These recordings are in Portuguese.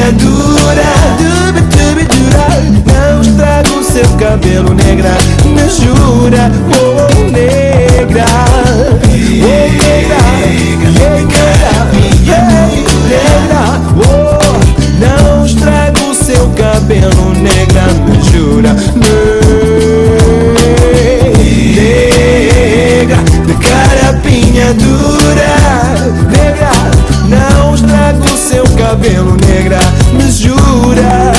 Carapinha dura Dubi, dubi, dura Não estraga o seu cabelo Negra, me jura Oh negra Oh negra Negra, negra Oh, não estraga o seu cabelo Negra, me jura Negra, de carapinha dura cabelo Negra, me jura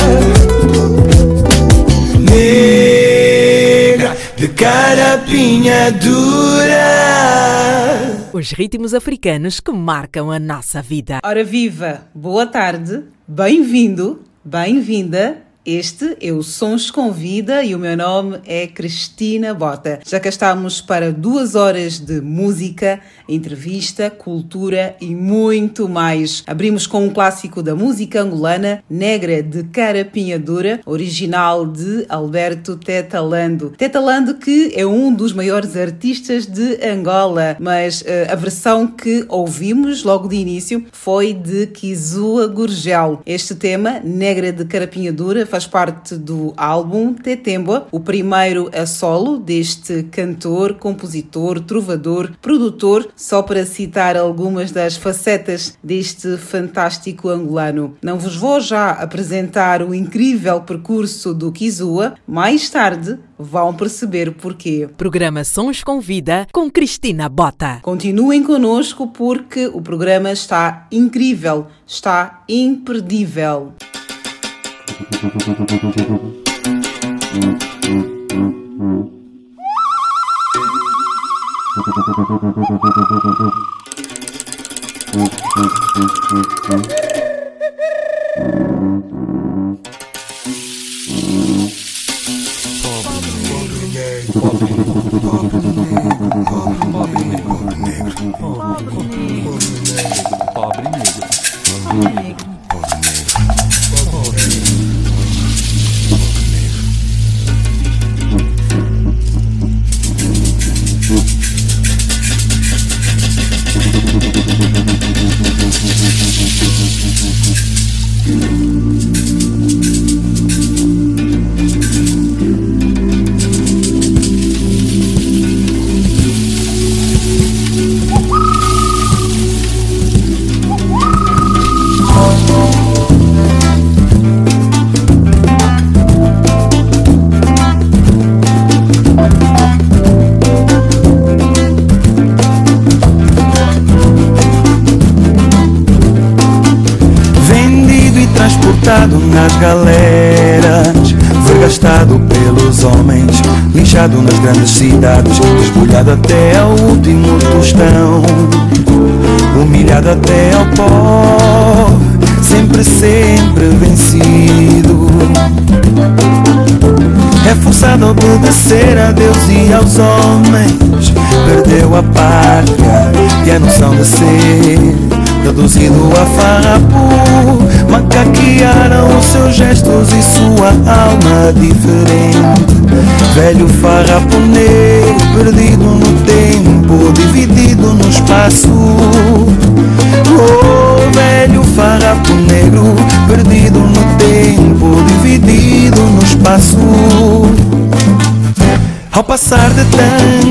Negra, de carapinha dura Os ritmos africanos que marcam a nossa vida. Ora viva, boa tarde, bem-vindo, bem-vinda. Este é o Sons com Vida e o meu nome é Cristina Bota. Já cá estamos para duas horas de música, entrevista, cultura e muito mais. Abrimos com um clássico da música angolana, Negra de Carapinha Dura, original de Alberto Tetalando. Tetalando que é um dos maiores artistas de Angola, mas eh, a versão que ouvimos logo de início foi de Kizua Gurgel. Este tema, Negra de Carapinha Dura, faz parte do álbum Tetemba, o primeiro a solo deste cantor, compositor, trovador, produtor, só para citar algumas das facetas deste fantástico angolano. Não vos vou já apresentar o incrível percurso do Kizua, mais tarde vão perceber porquê. Programa Sons com Vida com Cristina Bota. Continuem conosco porque o programa está incrível, está imperdível. Pobre negro. Vendido galeras Foi gastado pelos homens Lixado nas grandes cidades Desbolhado até ao último tostão. Humilhado até ao pó Sempre, sempre vencido. É forçado a obedecer a Deus e aos homens Perdeu a pátria e a noção de ser Reduzido a farrapo Macaquearam os seus gestos e sua alma diferente. Velho farrapo negro Perdido no tempo Dividido no espaço. Oh, velho farrapo negro Perdido no tempo Dividido no espaço. Ao passar de tanga,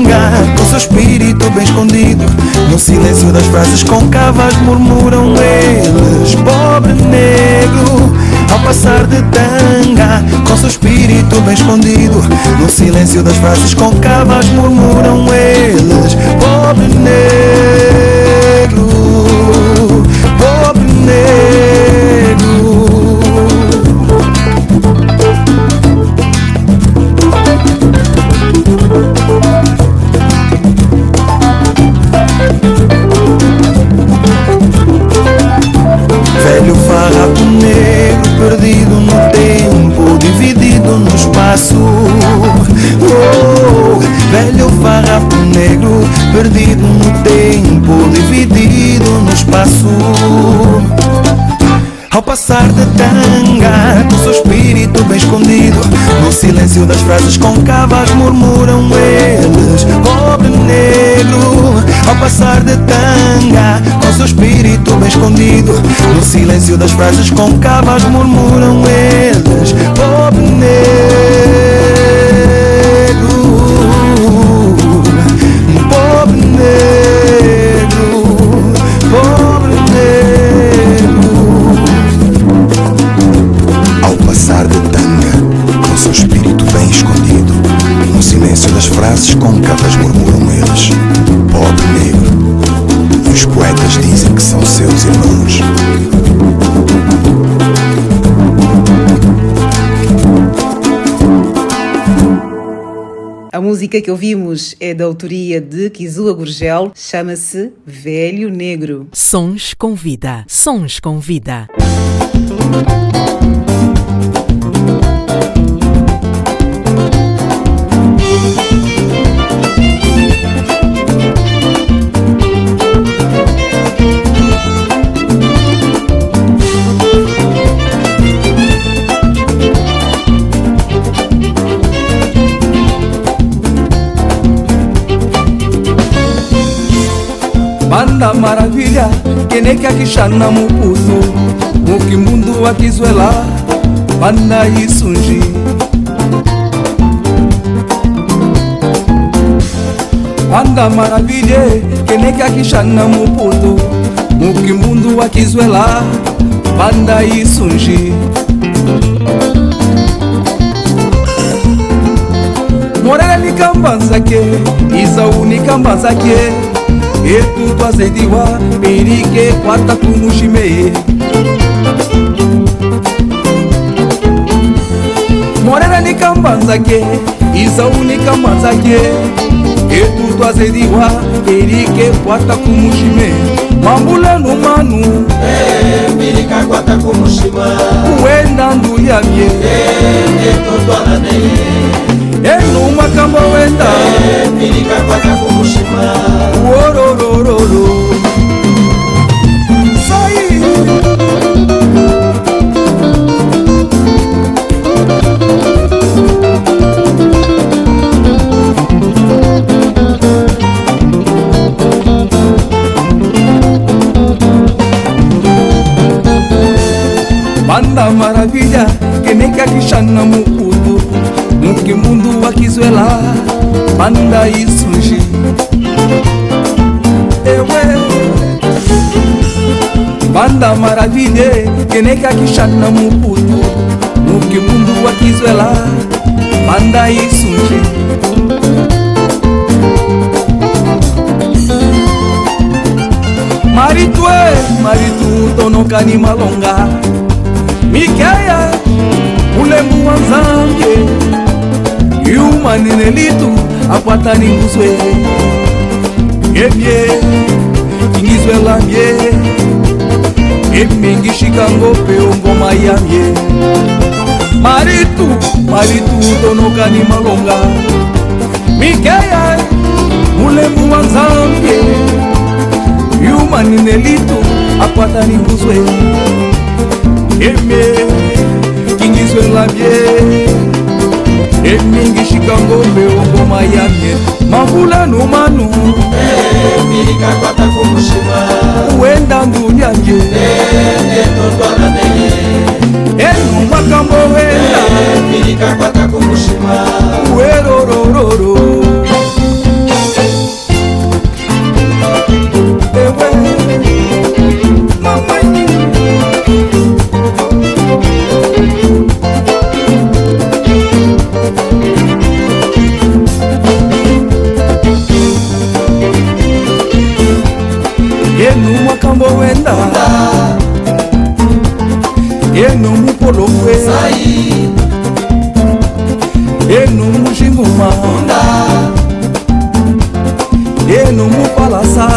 seu espírito bem escondido. No silêncio das frases concavas murmuram eles. Pobre negro Ao passar de tanga, com seu espírito bem escondido. No silêncio das frases concavas murmuram eles. Pobre negro Pobre negro silêncio das frases concavas murmuram eles. Pobre negro Ao passar de tanga, com seu espírito bem escondido. No silêncio das frases concavas murmuram eles. Pobre negro música que ouvimos é da autoria de Kizua Gurgel, chama-se Velho Negro. Sons com Vida. Sons com Vida. Keneke akishana mupuso Mukimundu akizwela banda isunji banda maravilhe keneke akishana muputu mukimundu akizwela banda isunji morele likamba nzake izau nikamba nzake etu twazendiwa bilike kwata kumushime morera nikambanzake izau nikamwanzake etu twazendiwa bilike kwata kumushime mambula numanu. Eh, Bilika kwata kumushima kuwenda ndu yamye eh, etu twanane enu makambo wenda wororororo Banda maravilla que me caquillan moke mundu akizwela banda isunji. Ewe banda maravide kenekakishak na moputu moke mundu akizwela banda isunji. Maritue maritu tonokani malonga. Mikeya ulembu wa nzambe. Yumanine litu akwatani nguzwe. Emye ingizwela mye emingishika ngope ongoma yamye maritu maritu tonokani malonga. Mikeya ulembu wa nzambye yumanine litu akwatani nguzwe. Emye kingizwela mye emingishika ngombe ongoma yamye mavula numanu wenda ngunyanje enu makambo wenda. Werorororo makambo wenda yenu mupolokwe yenu mushinguma yenu mupalasa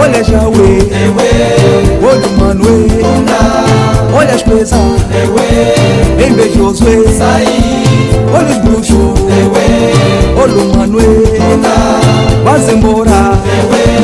olha jawe olha o manue olha as pesas. Embejosue olha os bruxos. Olha o manue vas embora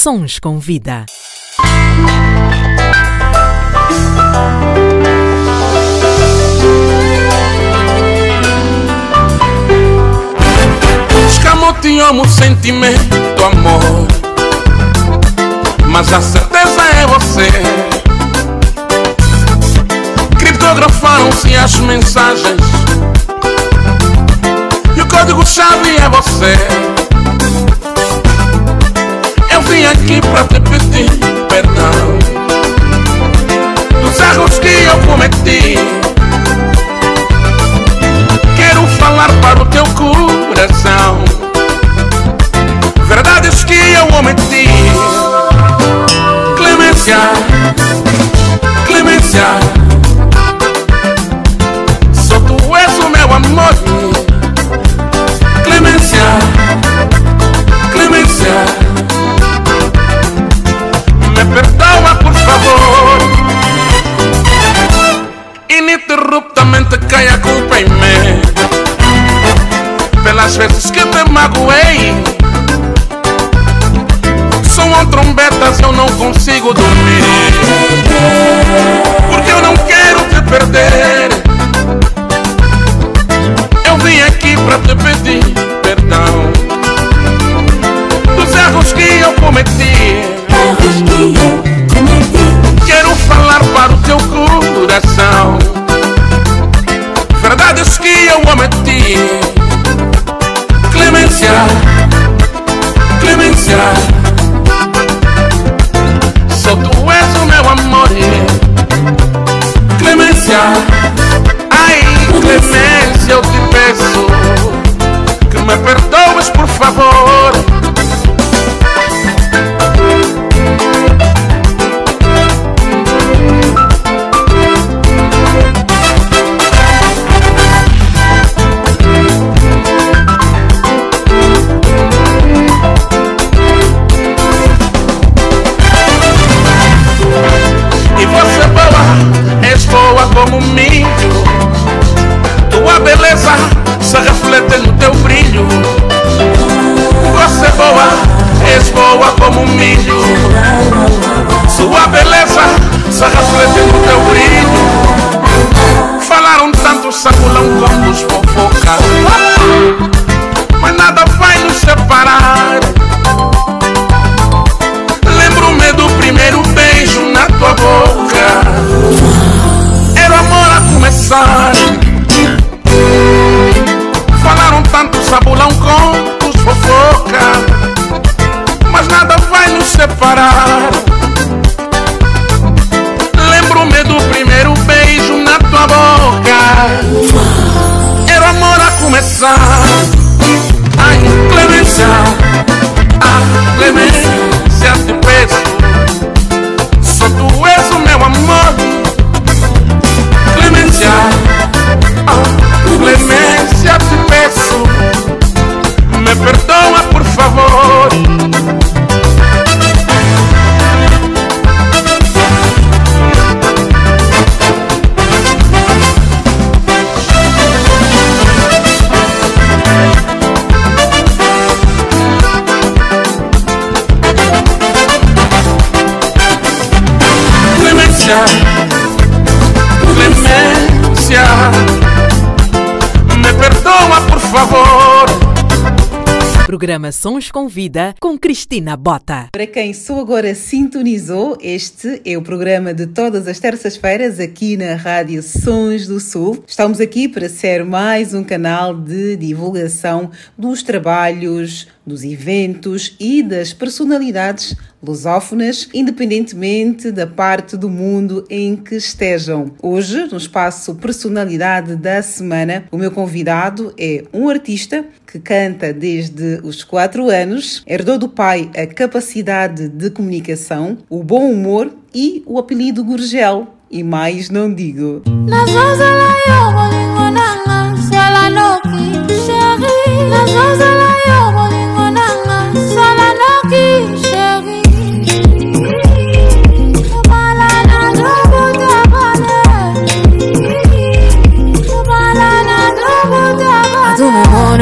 Sons com Vida. Escamoteamos o sentimento, amor. Mas a certeza é você. Criptografaram-se as mensagens. E o código-chave é você vim aqui pra te pedir perdão. Dos erros que eu cometi. Quero falar para o teu coração. Verdades que eu omiti. Clemência. Clemência Sons com Vida com Cristina Bota. Para quem só agora sintonizou, este é o programa de todas as terças-feiras aqui na Rádio Sons do Sul. Estamos aqui para ser mais um canal de divulgação dos trabalhos, dos eventos e das personalidades lusófonas, independentemente da parte do mundo em que estejam. Hoje, no espaço Personalidade da Semana, o meu convidado é um artista que canta desde os 4 anos, herdou do pai a capacidade de comunicação, o bom humor e o apelido Gurgel. E mais não digo.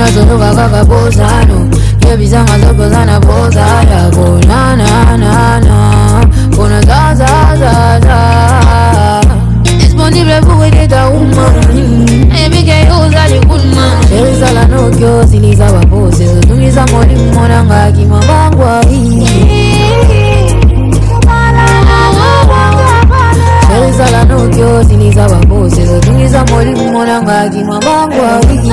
mazoruka kakabuzano kebiza mazoko zanabuzaya kunananana kunazazazaza disponible pour aider ta woman. Ebike uza likulma sherisa la nokyo ziliza bapose zotumiza mwalimu mwananga kimabangwa sherisa la nokyo ziliza bapose zotumiza mwalimu mwananga kimabangwa wiki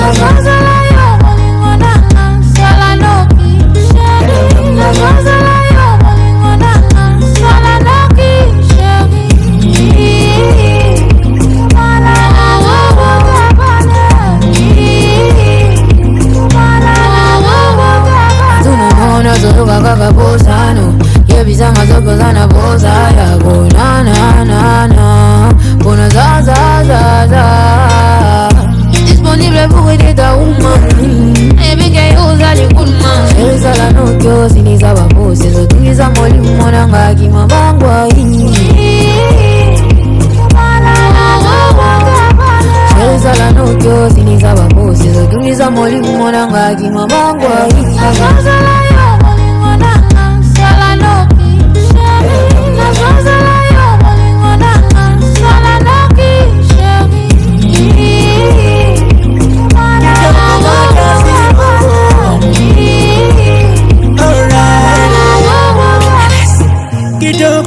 mpaka babosano yebizanga zokozana boza yako nananana mpona zazazaza disponible pour aider ta umani ebike ozali kulma ezala noki osiniza babosi ezotungiza molimo nanga akima bangwai ezala noki osiniza babosi ezotungiza molimo nanga akima bangwai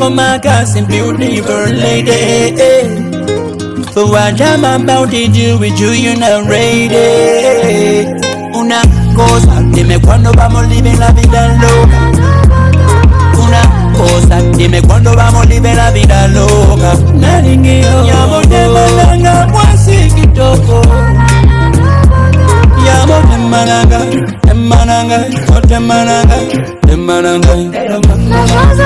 my god, and beautiful lady. For what I'm about to do with you, you're not ready. Una cosa, dime cuándo vamos living la vida loca. Una cosa, dime cuándo vamos living la vida loca. Naringeo, ya malanga, wasi kitoko. Ya malanga, malanga, malanga, malanga.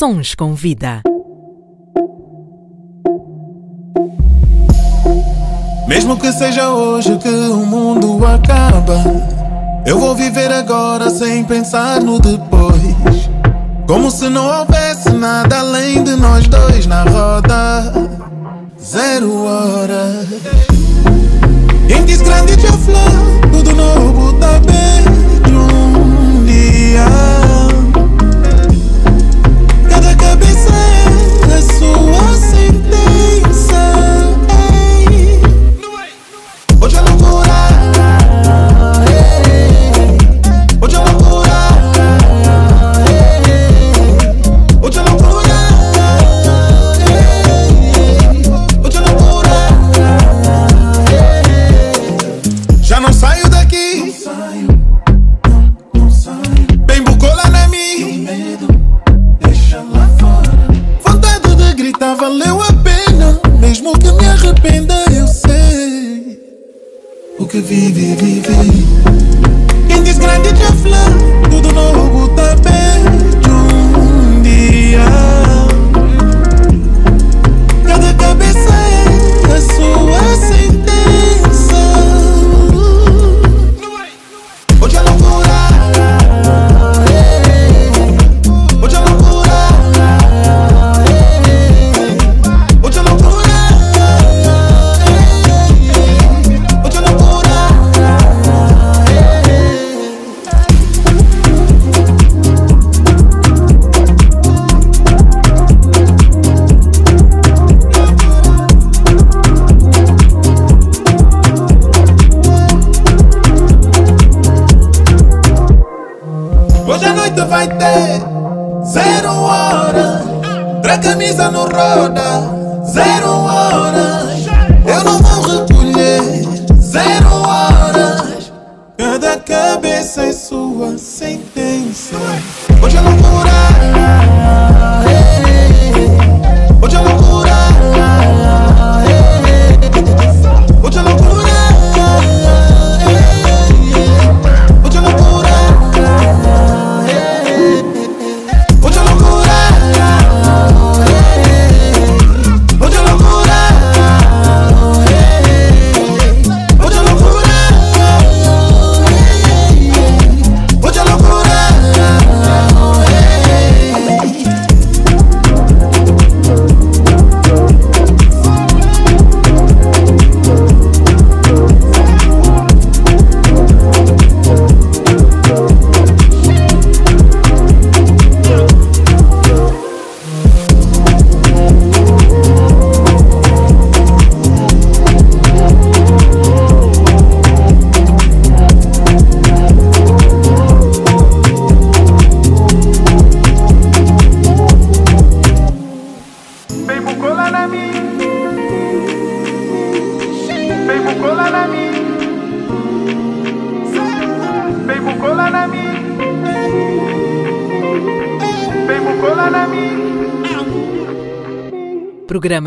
Sons com Vida. Mesmo que seja hoje que o mundo acaba, eu vou viver agora sem pensar no depois. Como se não houvesse nada além de nós dois na roda. Zero horas. Em desgrande de flor, tudo novo da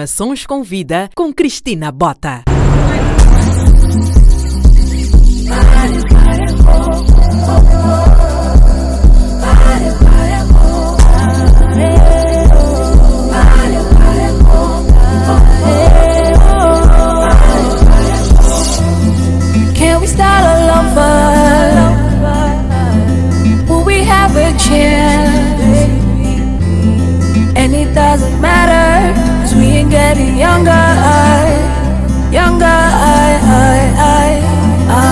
Sons com Vida com Cristina Bota. Doesn't matter, getting younger. I, Younger, I, I, I,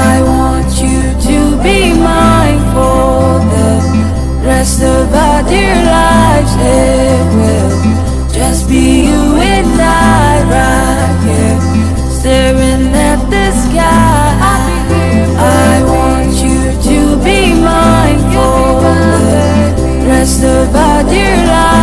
I want you to be mine for the rest of our dear lives. It will just be you and I right here, staring at the sky. I want you to be mine for the rest of our dear lives.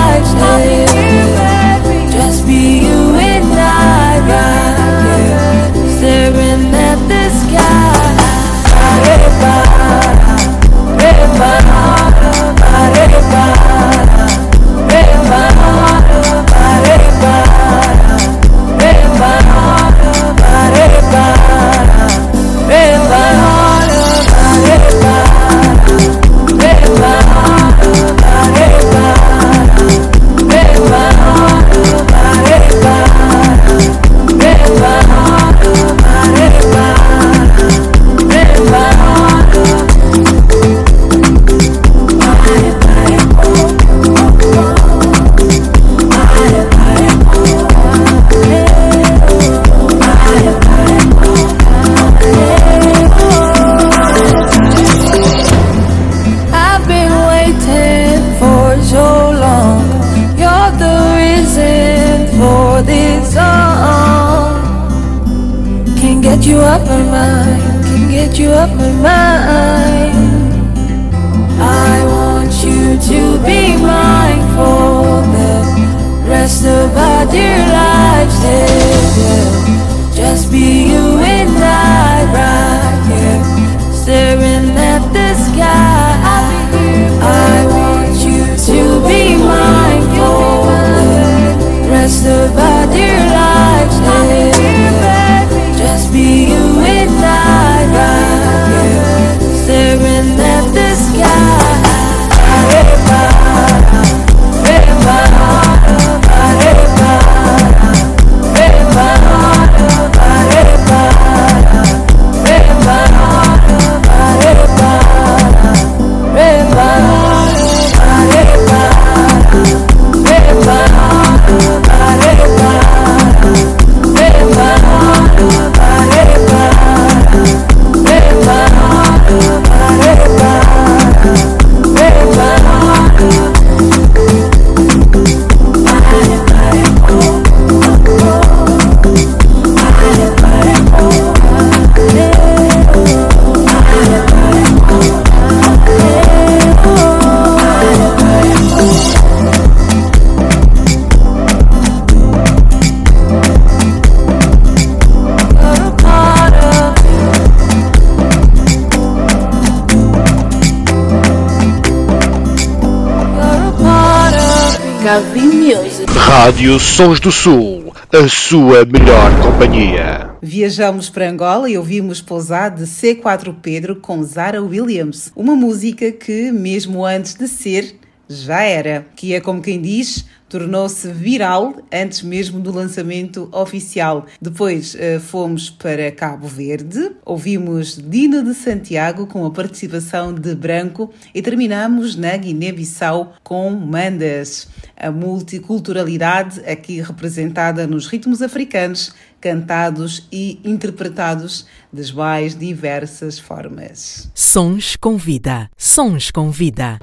Rádio Sons do Sul, a sua melhor companhia. Viajamos para Angola e ouvimos Pousar de C4 Pedro com Zara Williams, uma música que, mesmo antes de ser, já era, que é como quem diz, tornou-se viral antes mesmo do lançamento oficial. Depois uh, fomos para Cabo Verde, ouvimos Dino de Santiago com a participação de Branco e terminamos na Guiné-Bissau com Mandas, a multiculturalidade aqui representada nos ritmos africanos, cantados e interpretados das mais diversas formas. Sons com vida, sons com vida.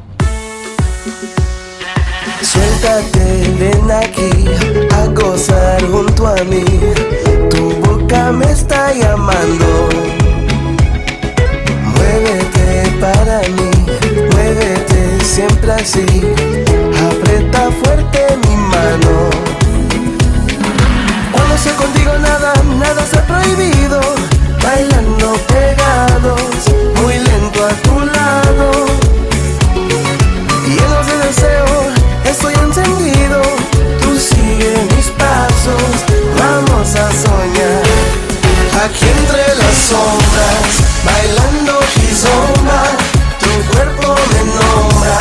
Suéltate, ven aquí a gozar junto a mí. Tu boca me está llamando. Muévete para mí, muévete siempre así. Aprieta fuerte mi mano. Cuando estoy contigo nada, nada se ha prohibido. Bailando pegados, muy lento a tu lado. Llenos de deseo, aquí entre las sombras, bailando gizomba, tu cuerpo me nombra,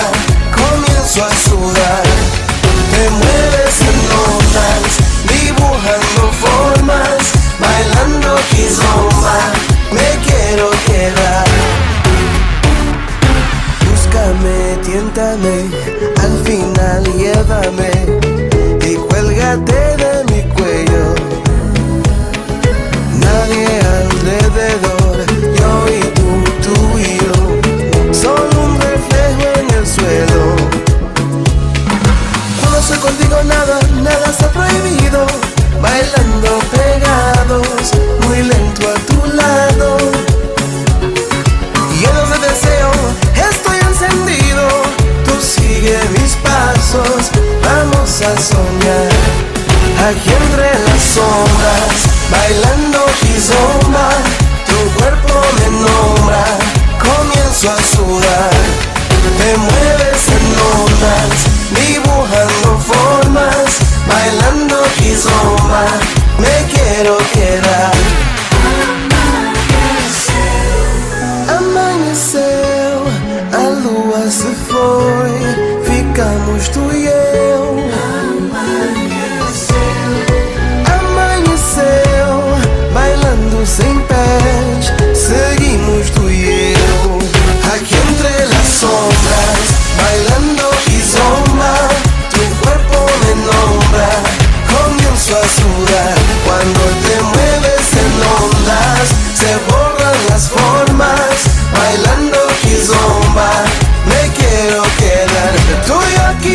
comienzo a sudar, te mueves en notas, dibujando formas, bailando gizomba, me quiero quedar. Búscame, tiéntame, al final llévame y cuélgate sombras, bailando kizomba, tu cuerpo me nombra, comienzo a sudar. Te mueves en ondas, dibujando formas, bailando kizomba, bailando sem pés, seguimos tu e eu. Aqui entre las sombras, bailando kizomba, tu cuerpo me nombra, comienzo a sudar. Cuando te mueves en ondas, se borran las formas, bailando kizomba, me quiero quedar. Tú y aquí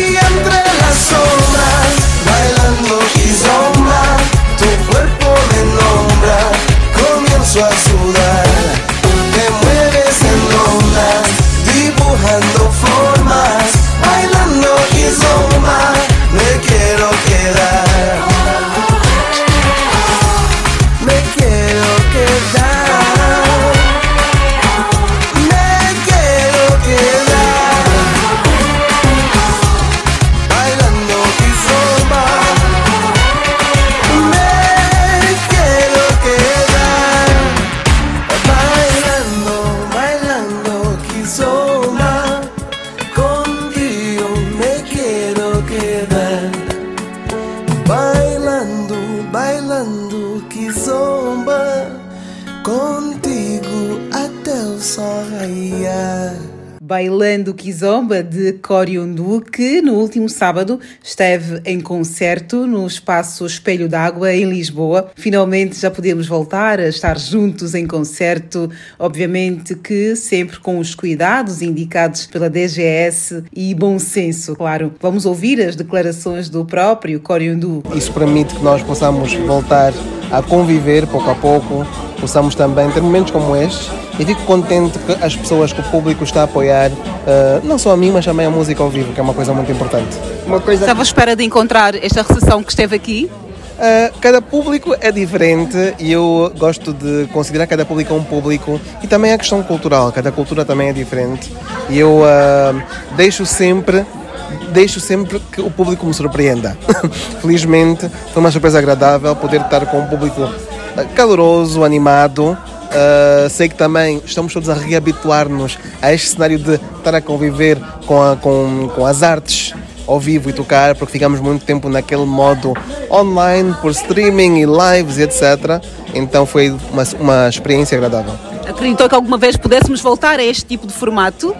Bailando Kizomba de Coriundu, que no último sábado esteve em concerto no espaço Espelho d'Água em Lisboa. Finalmente já podemos voltar a estar juntos em concerto, obviamente que sempre com os cuidados indicados pela DGS e bom senso, claro. Vamos ouvir as declarações do próprio Coriundu. Isso permite que nós possamos voltar a conviver pouco a pouco, possamos também ter momentos como estes e fico contente que as pessoas, que o público está a apoiar, eh, não só a mim, mas também a música ao vivo, que é uma coisa muito importante. Uma coisa Estava à espera de encontrar esta recepção que esteve aqui? Uh, cada público é diferente e eu gosto de considerar cada público um público e também a questão cultural, cada cultura também é diferente e eu uh, deixo sempre deixo sempre que o público me surpreenda. Felizmente foi uma surpresa agradável poder estar com um público caloroso, animado. Uh, sei que também estamos todos a reabituar-nos a este cenário de estar a conviver com, a- com, com as artes ao vivo e tocar, porque ficamos muito tempo naquele modo online, por streaming e lives e etc. Então foi uma, uma experiência agradável. Acreditou que alguma vez pudéssemos voltar a este tipo de formato?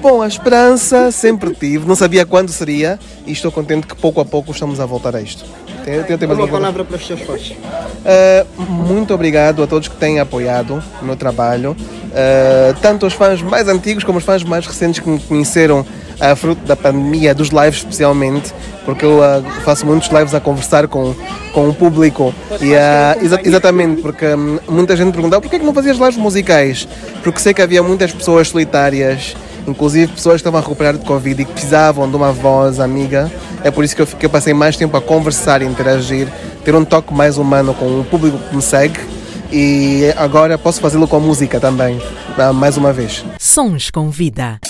Bom, a esperança sempre tive, não sabia quando seria e estou contente que pouco a pouco estamos a voltar a isto. Tem, tem, tem mais Uma palavra para os seus fãs. Uh, muito obrigado a todos que têm apoiado o meu trabalho, Uh, tanto os fãs mais antigos como os fãs mais recentes que me conheceram a fruto da pandemia, dos lives especialmente, porque eu uh, faço muitos lives a conversar com, com o público. E, uh, exa- exatamente, porque hum, muita gente perguntava porquê que não fazias lives musicais? Porque sei que havia muitas pessoas solitárias, inclusive pessoas que estavam a recuperar de Covid e que precisavam de uma voz amiga. É por isso que eu, que eu passei mais tempo a conversar e interagir, ter um toque mais humano com o público que me segue. E agora posso fazê-lo com a música também, ah, mais uma vez. Sons com vida.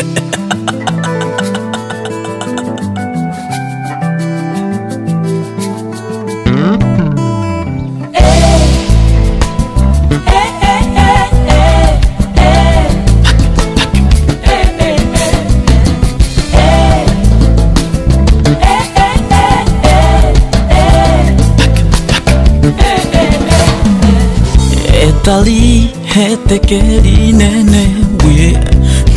tozali heteke linene buye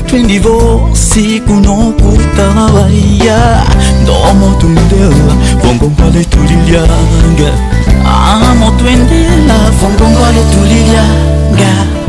twindivo siku nokutana baya nomotundela vongongwale tulilyanga amotwendela ah, vongongwale tulilyanga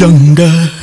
真的。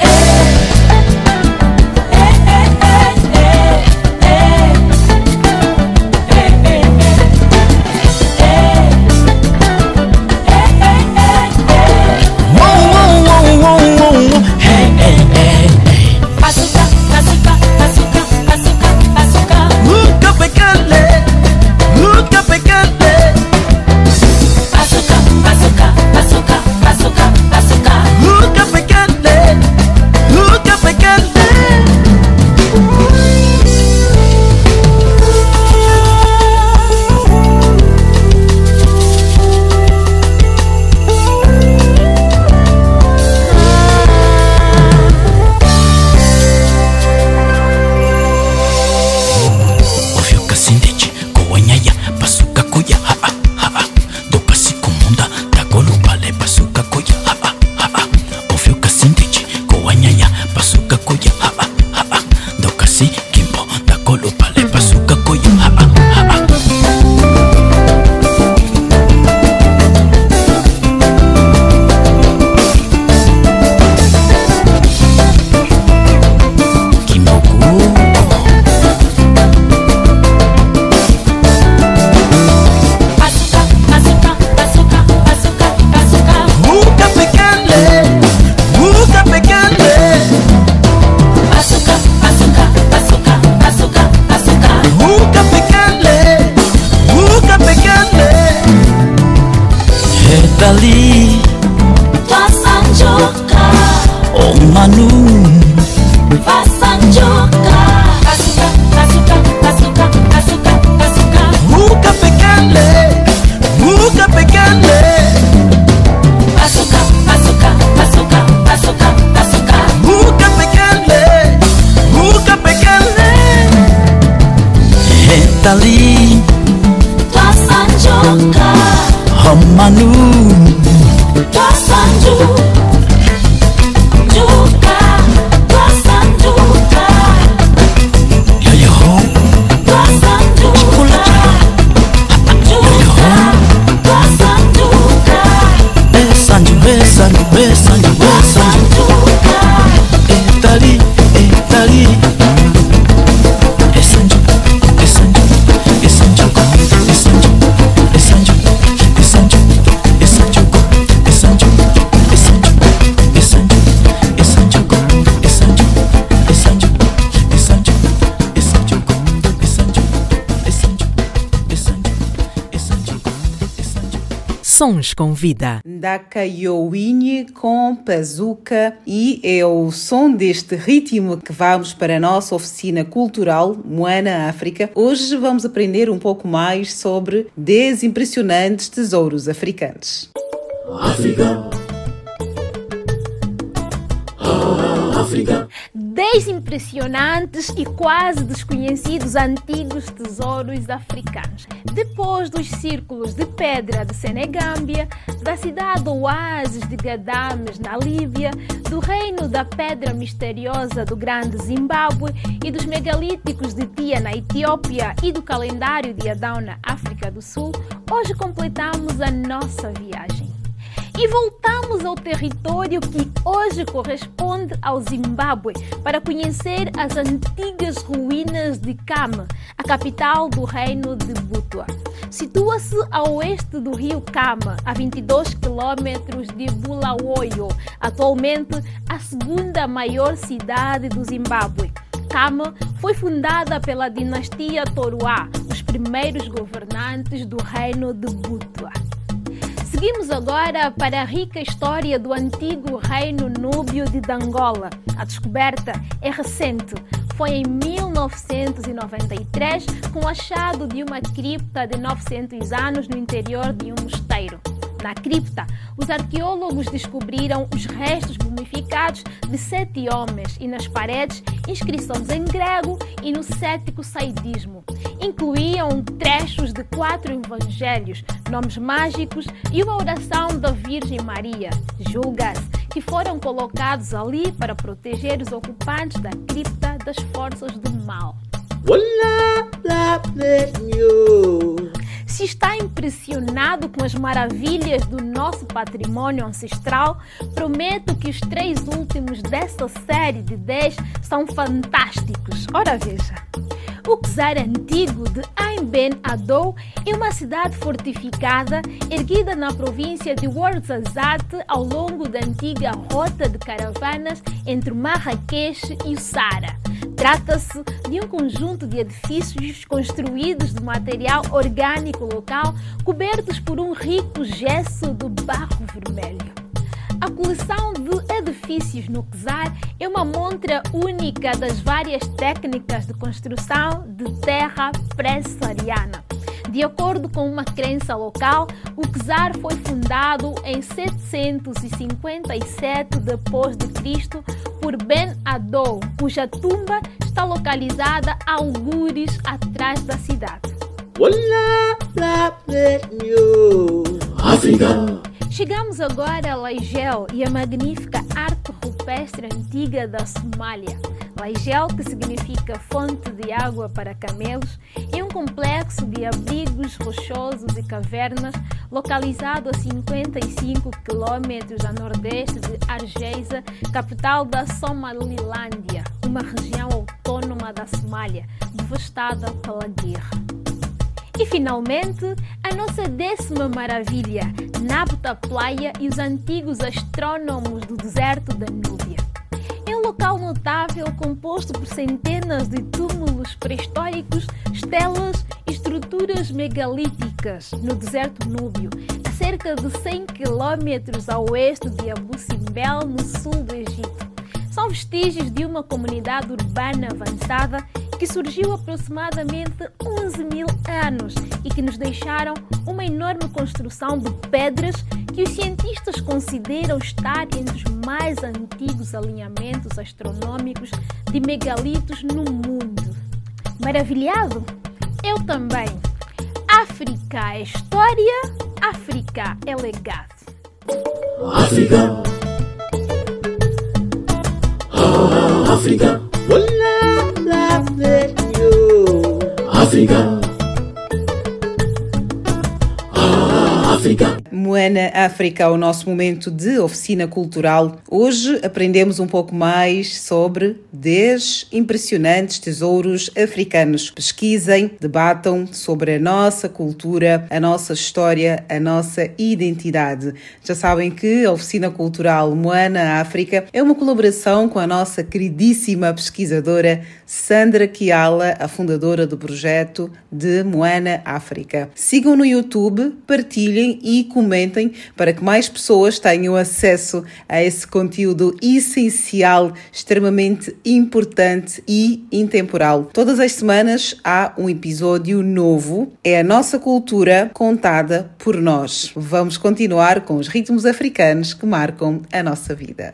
Sons com vida. Com Pazuca e é o som deste ritmo que vamos para a nossa oficina cultural Moana África. Hoje vamos aprender um pouco mais sobre 10 impressionantes tesouros africanos. Dez impressionantes e quase desconhecidos antigos tesouros africanos. Depois dos círculos de pedra de Senegâmbia, da cidade oásis de Gadames, na Líbia, do reino da pedra misteriosa do Grande Zimbábue e dos megalíticos de Tia na Etiópia e do calendário de Adão na África do Sul, hoje completamos a nossa viagem. E voltamos ao território que hoje corresponde ao Zimbábue para conhecer as antigas ruínas de Kama, a capital do reino de Butua. Situa-se a oeste do rio Kama, a 22 quilômetros de Bulawayo, atualmente a segunda maior cidade do Zimbábue. Kama foi fundada pela dinastia Toruá, os primeiros governantes do reino de Butua. Seguimos agora para a rica história do antigo reino núbio de Dangola. A descoberta é recente. Foi em 1993 com o achado de uma cripta de 900 anos no interior de um mosteiro. Na cripta, os arqueólogos descobriram os restos mumificados de sete homens e nas paredes inscrições em grego e no cético saidismo. Incluíam trechos de quatro evangelhos, nomes mágicos e uma oração da Virgem Maria. Julga-se que foram colocados ali para proteger os ocupantes da cripta das forças do mal. Olá, lá. Se está impressionado com as maravilhas do nosso patrimônio ancestral, prometo que os três últimos dessa série de 10 são fantásticos. Ora veja. O czar antigo de Ain Ben Adou é uma cidade fortificada erguida na província de Ouarzazate ao longo da antiga rota de caravanas entre Marrakech e o Sara. Trata-se de um conjunto de edifícios construídos de material orgânico local, cobertos por um rico gesso do barro vermelho. A coleção de edifícios no Czar é uma montra única das várias técnicas de construção de terra pré-sariana. De acordo com uma crença local, o Czar foi fundado em 757 d.C. por Ben Adou, cuja tumba está localizada a algures atrás da cidade. Olá. África. Chegamos agora a Laigel e a magnífica arte rupestre antiga da Somália. Laigel, que significa fonte de água para camelos, é um complexo de abrigos rochosos e cavernas localizado a 55 quilômetros a nordeste de Hargeisa, capital da Somalilândia, uma região autônoma da Somália, devastada pela guerra. E finalmente, a nossa décima maravilha, Nabta Playa e os antigos astrônomos do deserto da Núbia. É um local notável composto por centenas de túmulos pré-históricos, estelas e estruturas megalíticas no deserto núbio, a cerca de 100 km a oeste de Abu Simbel, no sul do Egito. São vestígios de uma comunidade urbana avançada que surgiu aproximadamente 11 mil anos e que nos deixaram uma enorme construção de pedras que os cientistas consideram estar entre os mais antigos alinhamentos astronômicos de megalitos no mundo. Maravilhado? Eu também. África é história, África é legado. África. Ah, África. África. Moana África, o nosso momento de oficina cultural. Hoje aprendemos um pouco mais sobre 10 impressionantes tesouros africanos. Pesquisem, debatam sobre a nossa cultura, a nossa história, a nossa identidade. Já sabem que a oficina cultural Moana África é uma colaboração com a nossa queridíssima pesquisadora Sandra Kiala, a fundadora do projeto de Moana África. Sigam no YouTube, partilhem e comentem para que mais pessoas tenham acesso a esse conteúdo essencial, extremamente importante e intemporal. Todas as semanas há um episódio novo. É a nossa cultura contada por nós. Vamos continuar com os ritmos africanos que marcam a nossa vida.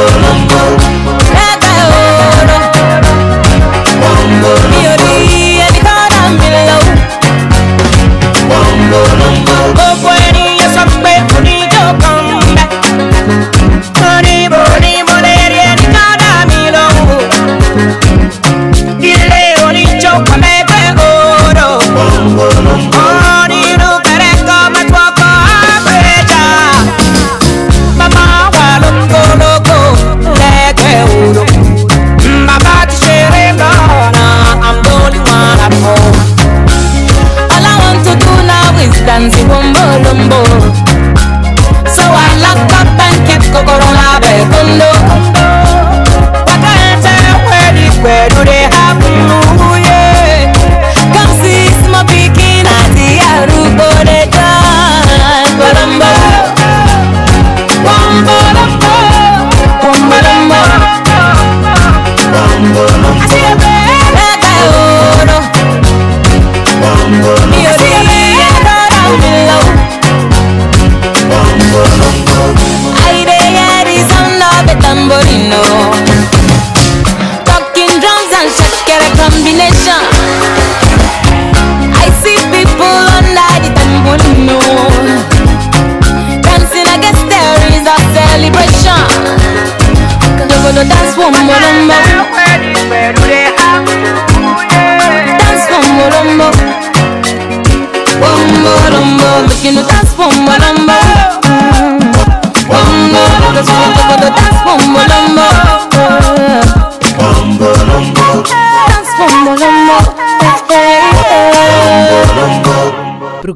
todos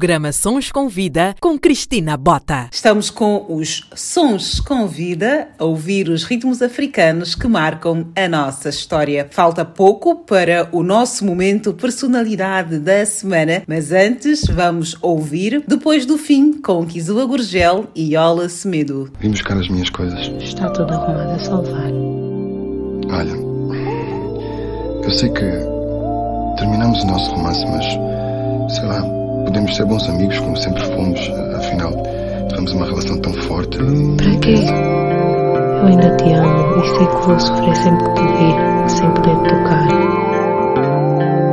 Programa Sons com Vida com Cristina Bota. Estamos com os Sons com Vida a ouvir os ritmos africanos que marcam a nossa história. Falta pouco para o nosso momento Personalidade da Semana, mas antes vamos ouvir Depois do Fim com Kizua Gurgel e Yola Semedo. Vim buscar as minhas coisas. Está tudo arrumado a salvar. Olha, eu sei que terminamos o nosso romance, mas sei lá, podemos ser bons amigos como sempre fomos. Afinal, tivemos uma relação tão forte. Para quê? Eu ainda te amo e sei que vou sofrer sempre que te vir, sem poder te tocar.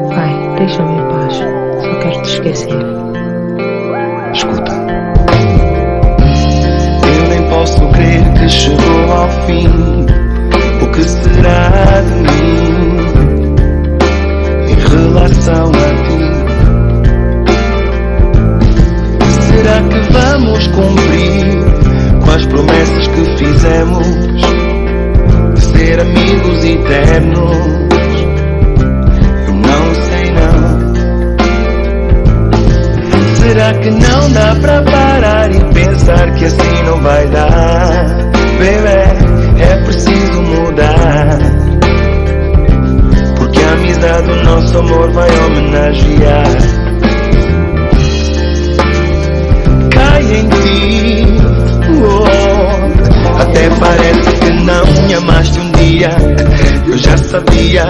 Vai, deixa-me em paz. Só quero te esquecer. Escuta. Eu nem posso crer que chegou ao fim. O que será de mim em relação a ti? Será que vamos cumprir com as promessas que fizemos de ser amigos eternos? Eu não sei não. Será que não dá para parar e pensar que assim não vai dar? Baby, é preciso mudar. Porque a amizade do nosso amor vai homenagear. Em ti, oh, até parece que não me amaste um dia. Eu já sabia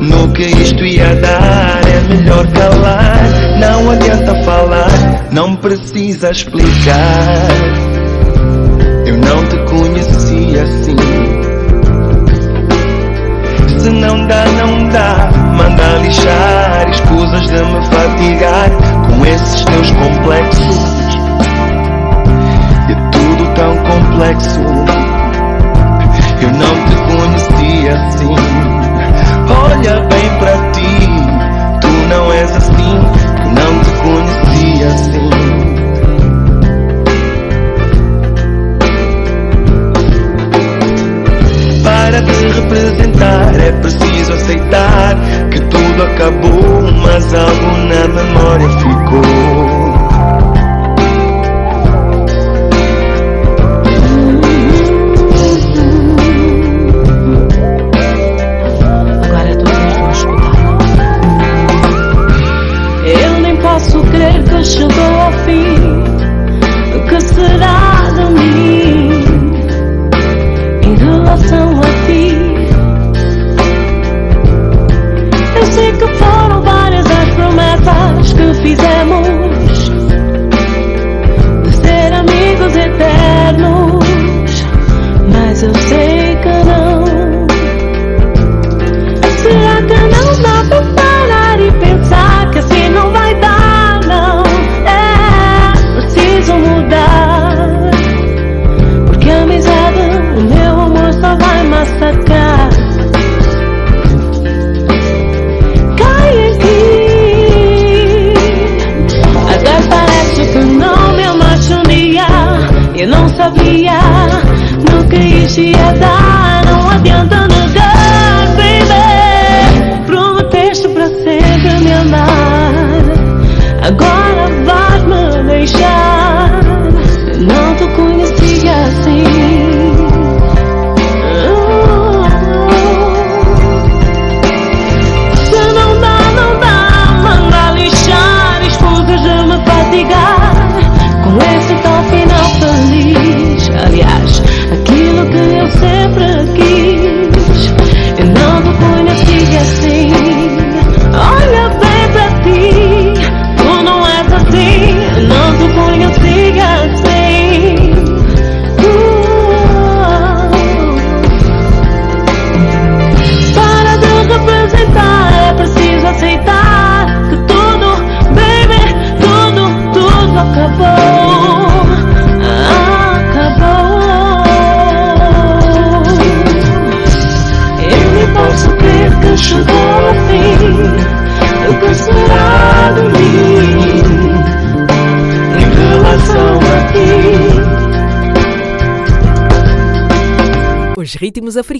no que isto ia dar. É melhor calar, não adianta falar, não precisa explicar. Eu não te conheci assim. Se não dá, não dá. Manda lixar, escusas de me fatigar com esses teus complexos. Tão complexo. Eu não te conheci assim. Olha bem para ti, tu não és assim. Eu não te conheci assim. Para te representar é preciso aceitar que tudo acabou, mas algo na memória ficou.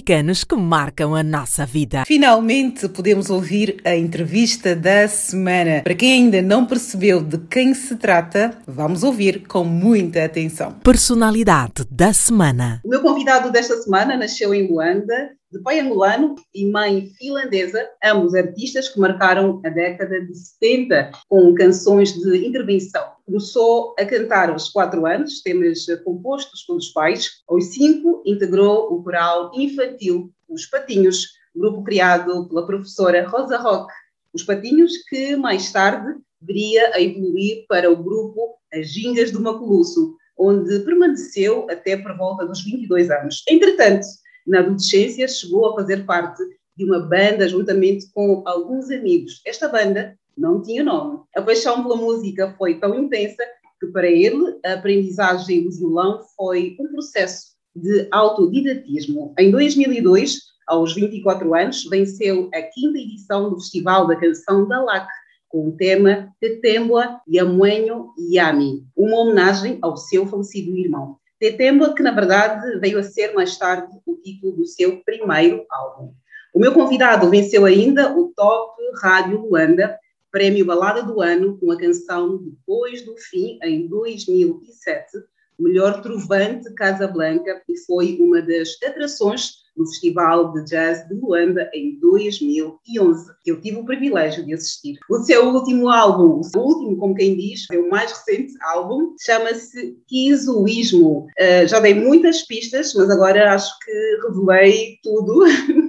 Africanos que marcam a nossa vida. Finalmente podemos ouvir a entrevista da semana. Para quem ainda não percebeu de quem se trata, vamos ouvir com muita atenção. Personalidade da semana. O meu convidado desta semana nasceu em Luanda, de pai angolano e mãe finlandesa, ambos artistas que marcaram a década de 70 com canções de intervenção. Começou a cantar aos 4 anos, temas compostos pelos pais. Aos 5, integrou o coral infantil Os Patinhos, grupo criado pela professora Rosa Roque. Os Patinhos, que mais tarde viria a evoluir para o grupo As Gingas do Maculuço, onde permaneceu até por volta dos 22 anos. Entretanto, na adolescência, chegou a fazer parte de uma banda juntamente com alguns amigos. Esta banda não tinha nome. A paixão pela música foi tão intensa que para ele a aprendizagem do violão foi um processo de autodidatismo. Em 2002, aos 24 anos, venceu a quinta edição do Festival da Canção da LAC, com o tema Tetembua Yamuenho Yami, uma homenagem ao seu falecido irmão. Tetembua, que na verdade veio a ser mais tarde o título do seu primeiro álbum. O meu convidado venceu ainda o Top Rádio Luanda, prémio Balada do Ano, com a canção Depois do Fim, em 2007, melhor trovante Casablanca, e foi uma das atrações no Festival de Jazz de Luanda em 2011, que eu tive o privilégio de assistir. O seu último álbum, o último, como quem diz, é o mais recente álbum, chama-se Kizuísmo. Uh, já dei muitas pistas, mas agora acho que revelei tudo.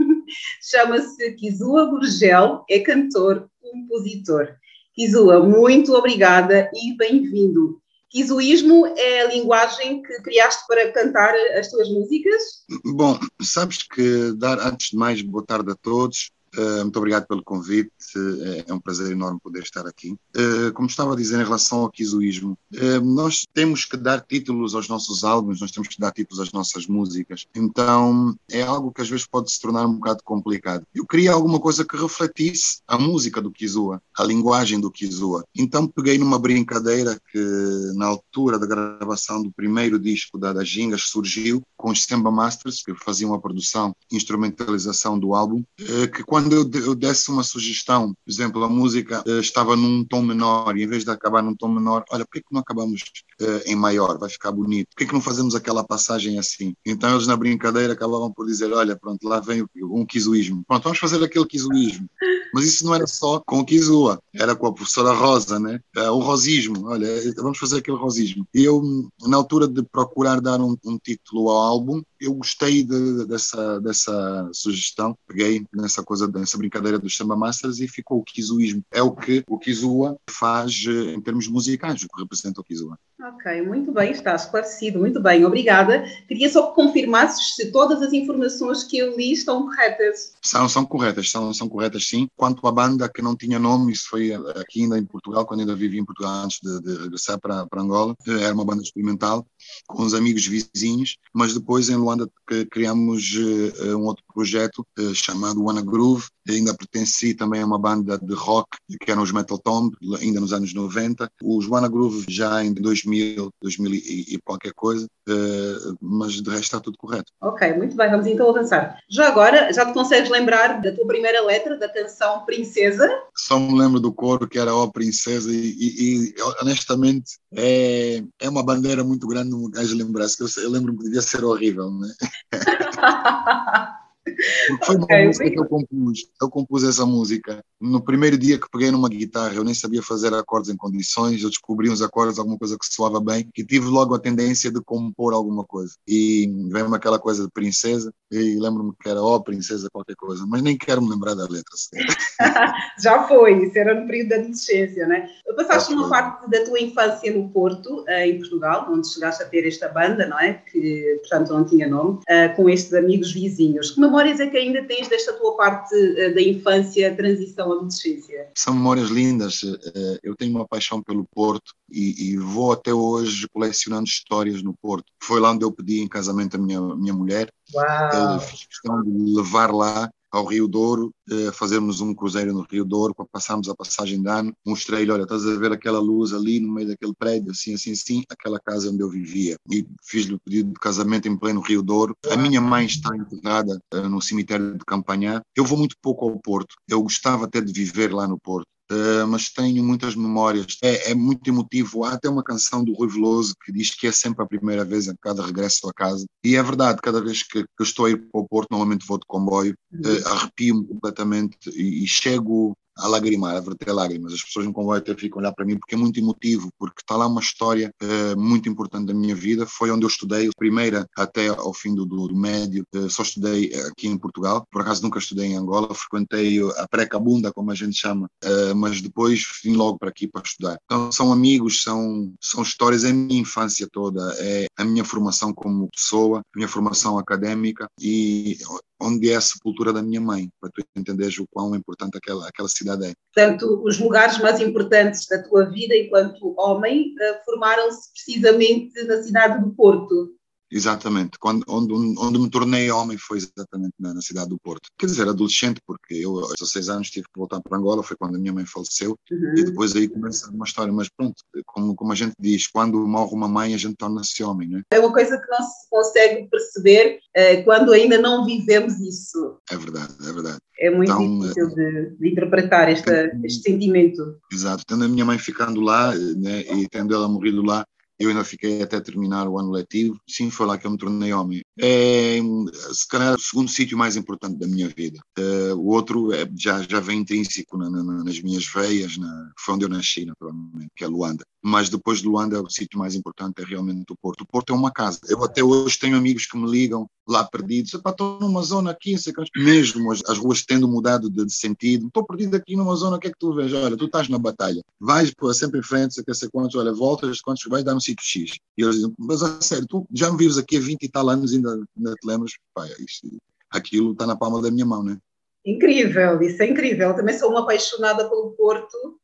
Chama-se Kizua Gurgel, é cantor, compositor. Kizua, muito obrigada e bem-vindo. Kizuísmo é a linguagem que criaste para cantar as tuas músicas? Bom, sabes que dar antes de mais boa tarde a todos. Uh, muito obrigado pelo convite, uh, é um prazer enorme poder estar aqui. Uh, como estava a dizer em relação ao quizuísmo, nós temos que dar títulos aos nossos álbuns, nós temos que dar títulos às nossas músicas, então é algo que às vezes pode se tornar um bocado complicado. Eu queria alguma coisa que refletisse a música do Kizua, a linguagem do Kizua. Então peguei numa brincadeira que na altura da gravação do primeiro disco da, da Gingas surgiu com os Samba Masters, que faziam a produção e instrumentalização do álbum, que quando quando eu, eu desse uma sugestão, por exemplo, a música uh, estava num tom menor e em vez de acabar num tom menor, olha, por que, não acabamos uh, em maior? Vai ficar bonito. Por que, não fazemos aquela passagem assim? Então eles na brincadeira acabavam por dizer, olha, pronto, lá vem um quizuísmo. Pronto, vamos fazer aquele quizuísmo. Mas isso não era só com o Kizua, era com a professora Rosa, né? Uh, o rosismo, olha, vamos fazer aquele rosismo. E eu, na altura de procurar dar um, um título ao álbum, eu gostei de, dessa, dessa sugestão, peguei nessa coisa, nessa brincadeira dos Samba Masters e ficou o Kizuísmo. É o que o Kizua faz eh, em termos musicais, o que representa o Kizua. Ok, muito bem, está esclarecido, muito bem, obrigada. Queria só que confirmasses se todas as informações que eu li estão corretas. São, são corretas, são, são corretas sim. Quanto à banda que não tinha nome, isso foi aqui ainda em Portugal, quando ainda vivia em Portugal antes de, de regressar para, para Angola, era uma banda experimental com os amigos vizinhos, mas depois em Luanda criamos uh, um outro projeto uh, chamado Wanna Groove, ainda pertenci também a uma banda de rock que eram os Metal Tomb, ainda nos anos 90. Os Wanna Groove já em 2000, 2000 e, e qualquer coisa, uh, mas de resto está tudo correto. Ok, muito bem, vamos então avançar. Já agora, já te consegues lembrar da tua primeira letra da canção Princesa? Só me lembro do coro que era Ó oh, Princesa e, e, e, honestamente é, é uma bandeira muito grande no gajo lembrar-se, eu, eu lembro-me que devia ser horrível, né? Porque foi okay, uma música que eu compus. Eu compus essa música. No primeiro dia que peguei numa guitarra, eu nem sabia fazer acordes em condições, eu descobri uns acordes, alguma coisa que soava bem, e tive logo a tendência de compor alguma coisa. E veio-me aquela coisa de princesa, e lembro-me que era ó, oh, princesa, qualquer coisa, mas nem quero me lembrar da letra. Já foi, isso era no período da adolescência, né? Passaste uma parte da tua infância no Porto, eh, em Portugal, onde chegaste a ter esta banda, não é? Que, portanto, não tinha nome, eh, com estes amigos vizinhos. Que memórias é que ainda tens desta tua parte eh, da infância, transição, adolescência? São memórias lindas. Eu tenho uma paixão pelo Porto e, e vou até hoje colecionando histórias no Porto. Foi lá onde eu pedi em casamento a minha, minha mulher. Uau! Fiz questão de levar lá ao Rio Douro, uh, fazermos um cruzeiro no Rio Douro, para passarmos a passagem de ano, mostrei-lhe, olha, estás a ver aquela luz ali no meio daquele prédio, assim, assim, assim, aquela casa onde eu vivia. E fiz-lhe o pedido de casamento em pleno Rio Douro. A minha mãe está enterrada uh, no cemitério de Campanhar. Eu vou muito pouco ao Porto, eu gostava até de viver lá no Porto. Uh, mas tenho muitas memórias. É, é, muito emotivo. Há até uma canção do Rui Veloso que diz que é sempre a primeira vez em cada regresso a casa. E é verdade, cada vez que, que estou a ir para o Porto, normalmente vou de comboio, uh, arrepio-me completamente e, e chego a lagrimar, a verter lágrimas. As pessoas no comboio até ficam a olhar para mim porque é muito emotivo, porque está lá uma história uh, muito importante da minha vida. Foi onde eu estudei, primeira até ao fim do, do, do médio, uh, só estudei aqui em Portugal. Por acaso nunca estudei em Angola, frequentei a pré-cabunda, como a gente chama, uh, mas depois vim logo para aqui para estudar. Então são amigos, são, são histórias, é a minha infância toda, é a minha formação como pessoa, a minha formação académica e onde é a sepultura da minha mãe, para tu entenderes o quão importante aquela, aquela cidade é. Portanto, os lugares mais importantes da tua vida enquanto homem uh, formaram-se precisamente na cidade do Porto. Exatamente. Quando, onde, onde me tornei homem foi exatamente na, na, cidade do Porto. Quer dizer, adolescente, porque eu aos 16 anos tive que voltar para Angola, foi quando a minha mãe faleceu, uhum. e depois aí começa uma história. Mas pronto, como, como a gente diz, quando morre uma mãe, a gente torna-se homem, não é? É uma coisa que não se consegue perceber uh, quando ainda não vivemos isso. É verdade, é verdade. É muito então, difícil de, de interpretar esta, este sentimento. Exato. Tendo a minha mãe ficando lá, né, e tendo ela morrido lá, eu ainda fiquei até terminar o ano letivo. Sim, foi lá que eu me tornei homem. É, se calhar, o segundo sítio mais importante da minha vida. Uh, o outro é, já, já vem intrínseco na, na, nas minhas veias, na, foi onde eu nasci, naturalmente, que é Luanda. Mas depois de Luanda, o sítio mais importante é realmente o Porto. O Porto é uma casa. Eu até hoje tenho amigos que me ligam lá perdidos. Estou numa zona aqui, sei que... mesmo as, as ruas tendo mudado de, de sentido. Estou perdido aqui numa zona, o que é que tu vês? Olha, tu estás na batalha. Vais pô, sempre em frente, sei que sei quantos, olha, voltas, quantos vais dar um sítio X. E eles dizem, mas a sério, tu já me vives aqui há 20 e tal anos e ainda, ainda te lembras? Pá, isto, aquilo está na palma da minha mão, né? Incrível, isso é incrível. Eu também sou uma apaixonada pelo Porto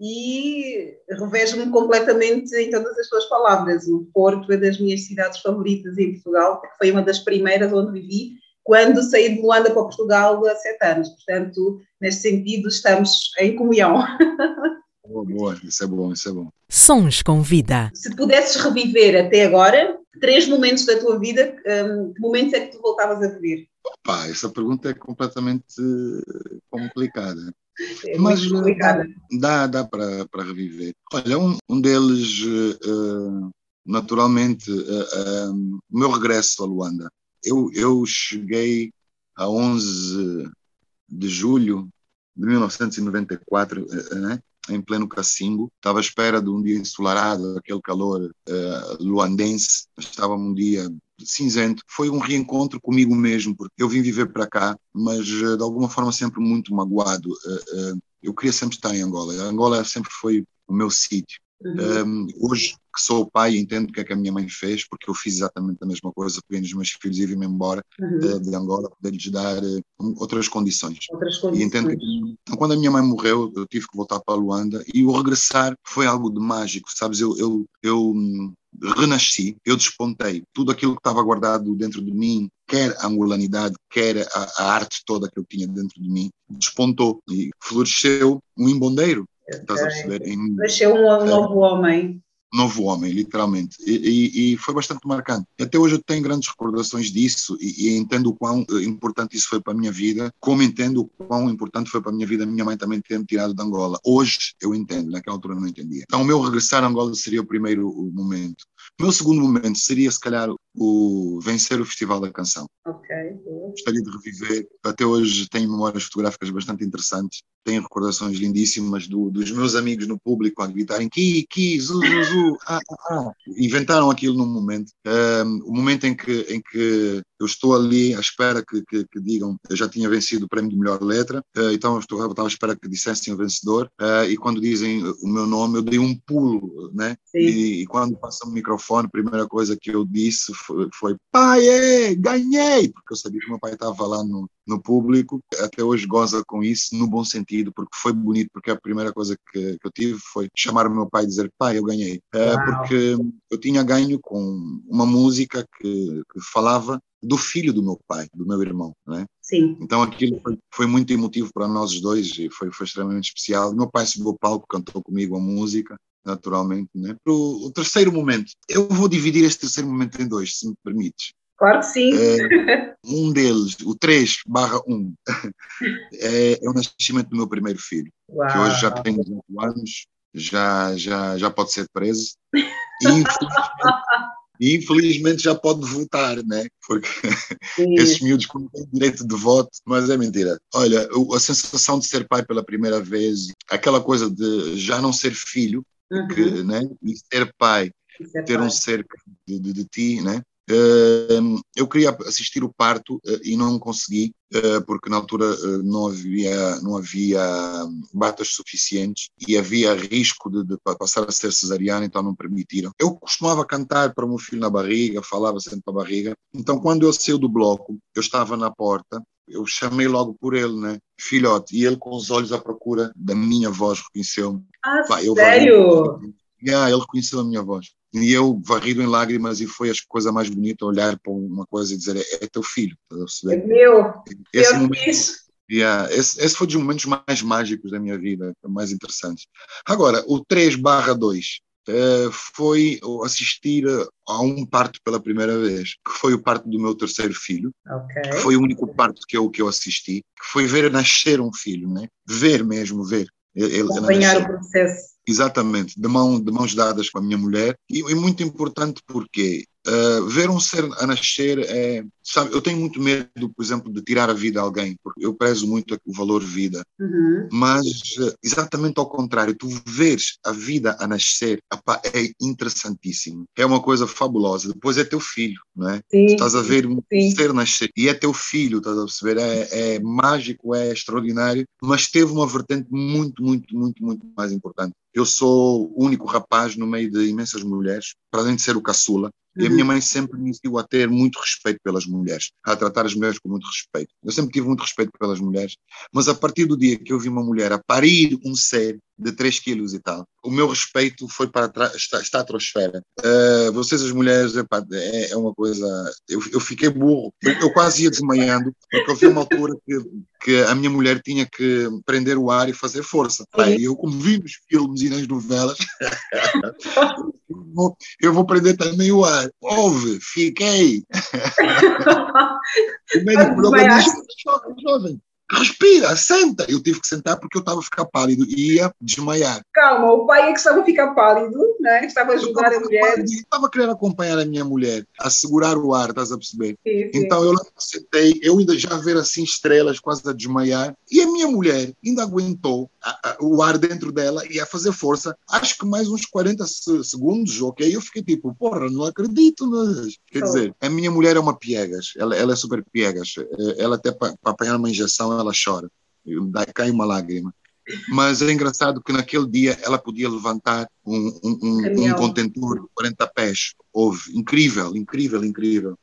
e revejo-me completamente em todas as tuas palavras. O Porto é das minhas cidades favoritas em Portugal, porque foi uma das primeiras onde vivi quando saí de Luanda para Portugal há sete anos. Portanto, neste sentido, estamos em comunhão. Boa, boa, isso é bom, isso é bom. Sons com vida. Se pudesses reviver até agora três momentos da tua vida, um, que momentos é que tu voltavas a viver? Opa, essa pergunta é completamente complicada. É Mas complicada. dá, dá para reviver. Olha, um, um deles, uh, naturalmente, uh, uh, o meu regresso a Luanda. Eu, eu cheguei a 11 de julho de 1994, né? Em pleno cacimbo. Estava à espera de um dia ensolarado, aquele calor uh, luandense. Estava um dia cinzento. Foi um reencontro comigo mesmo, porque eu vim viver para cá, mas uh, de alguma forma sempre muito magoado. Uh, eu queria sempre estar em Angola. A Angola sempre foi o meu sítio. Uhum. Um, hoje que sou pai entendo o que é que a minha mãe fez, porque eu fiz exatamente a mesma coisa, peguei nos meus filhos e vim-me embora uhum. uh, de Angola, poder-lhes dar uh, outras condições. Outras condições. E entendo que, então, quando a minha mãe morreu, eu tive que voltar para Luanda e o regressar foi algo de mágico, sabes? Eu, eu, eu hum, renasci, eu despontei tudo aquilo que estava guardado dentro de mim, quer a angolanidade, quer a, a arte toda que eu tinha dentro de mim, despontou e floresceu um embondeiro Estás a perceber? Em, Nasceu um novo homem. Novo homem, literalmente. E, e, e, foi bastante marcante. Até hoje eu tenho grandes recordações disso e, e, entendo o quão eh, importante isso foi para a minha vida, como entendo o quão importante foi para a minha vida a minha mãe também ter me tirado de Angola. Hoje eu entendo, naquela altura não entendia. Então o meu regressar a Angola seria o primeiro momento. O meu segundo momento seria, se calhar, o vencer o Festival da Canção. Ok. Gostaria de reviver. Até hoje tenho memórias fotográficas bastante interessantes. Tenho recordações lindíssimas do, dos meus amigos no público a gritarem Ki, Ki, Zu, Zu, Zu. Ah, ah, ah. Inventaram aquilo num momento. Um, o momento em que, em que eu estou ali à espera que, que, que digam eu já tinha vencido o prémio de melhor letra, uh, então eu, estou, estava à espera que dissessem o vencedor, uh, e quando dizem o meu nome, eu dei um pulo, né? E, e, quando passam o microfone, a primeira coisa que eu disse foi, foi pai, é, ganhei! Porque eu sabia que meu pai estava lá no, no público, até hoje goza com isso, no bom sentido, porque foi bonito, porque a primeira coisa que, que eu tive foi chamar o meu pai e dizer, pai, eu ganhei. Uh, porque eu tinha ganho com uma música que, que falava do filho do meu pai, do meu irmão, não é? Sim. Então aquilo foi, foi muito emotivo para nós dois e foi, foi extremamente especial. Meu pai subiu ao palco, cantou comigo a música, naturalmente, né? O, o terceiro momento, eu vou dividir este terceiro momento em dois, se me permites. Claro que sim. É, um deles, o 3 barra 1, é, é, o nascimento do meu primeiro filho, Uau. que hoje já tem 18 anos, já, já, já pode ser preso. E infelizmente, infelizmente já pode votar, né? Porque Sim. esses miúdos não têm direito de voto, mas é mentira. Olha, a sensação de ser pai pela primeira vez, aquela coisa de já não ser filho, Uhum. que, né? E ser pai, Ser ter pai. um ser de, de, de ti, né? Eh, eu queria assistir o parto eh, e não consegui eh, porque na altura eh, não havia não havia batas suficientes e havia risco de, de pa- passar a ser cesariana então não permitiram eu costumava cantar para o meu filho na barriga falava sempre para a barriga então quando eu saí do bloco eu estava na porta eu chamei logo por ele né filhote e ele com os olhos à procura da minha voz reconheceu-me Ah, Pá, eu sério? Yeah, ele reconheceu a minha voz. E eu varrido em lágrimas e foi a coisa mais bonita olhar para uma coisa e dizer é, é teu filho. É meu. Esse eu momento- fiz. Yeah, esse, esse foi dos momentos mais mágicos da minha vida, mais interessantes. Agora, o 3 barra 2 eh, foi assistir a um parto pela primeira vez, que foi o parto do meu terceiro filho, Ok. que foi o único parto que eu, que eu assisti, que foi ver nascer um filho, né? ver mesmo, ver. Ele, Acompanhar o processo. Exatamente, de, mão, de mãos dadas com a minha mulher. E, e muito importante porque uh, ver um ser a nascer é. Sabe, eu tenho muito medo, por exemplo, de tirar a vida a alguém, porque eu prezo muito o valor vida. Uhum. Mas uh, exatamente ao contrário, tu veres a vida a nascer epá, é interessantíssimo. É uma coisa fabulosa. Depois é teu filho, não é? Sim, Estás a ver um sim. ser nascer e é teu filho, estás a perceber? É, é mágico, é extraordinário, mas teve uma vertente muito, muito, muito, muito mais importante. Eu sou o único rapaz no meio de imensas mulheres, para além de ser o caçula, e a minha mãe sempre me ensinou a ter muito respeito pelas mulheres, a tratar as mulheres com muito respeito. Eu sempre tive muito respeito pelas mulheres, mas a partir do dia que eu vi uma mulher a parir um ser de 3 quilos e tal, o meu respeito foi para a estratosfera. Uh, vocês, as mulheres, epá, é, é uma coisa. Eu, eu fiquei burro, eu, eu quase ia desmaiando, porque vi uma altura que, que a minha mulher tinha que prender o ar e fazer força. Pá, e eu, como vi nos filmes e nas novelas, eu vou, eu vou prender também o ar. Houve, fiquei. o médico jovem, respira, senta. Eu tive que sentar porque eu estava a ficar pálido e ia desmaiar. Calma, o pai é que estava a ficar pálido, né? estava a ajudar a mulher. Estava a querer acompanhar a minha mulher, a segurar o ar, estás a perceber? Sim, sim. Então eu lá sentei, eu ainda já a ver assim estrelas, quase a desmaiar, e a minha mulher ainda aguentou a- a- o ar dentro dela e a fazer força, acho que mais uns 40 se- segundos, ok? Eu fiquei tipo, porra, não acredito, mas... Quer dizer, a minha mulher é uma piegas, ela, ela é super piegas, Eh, ela até para apanhar uma injeção, ela chora, dá, cai uma lágrima. Mas é engraçado que naquele dia ela podia levantar um, um, um, um contentor de 40 pés. Houve. Incrível, incrível, incrível.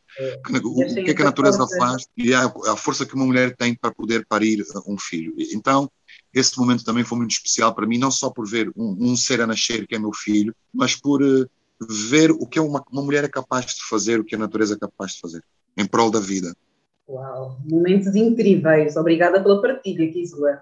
Que- O, o têm que é que a natureza força. faz e a, a força que uma mulher tem para poder parir um filho. Então, esse momento também foi muito especial para mim, não só por ver um, um ser a nascer, que é meu filho, mas por eh, ver o que uma, uma mulher é capaz de fazer, o que a natureza é capaz de fazer, em prol da vida. Uau, momentos incríveis. Obrigada pela partilha, Kisua.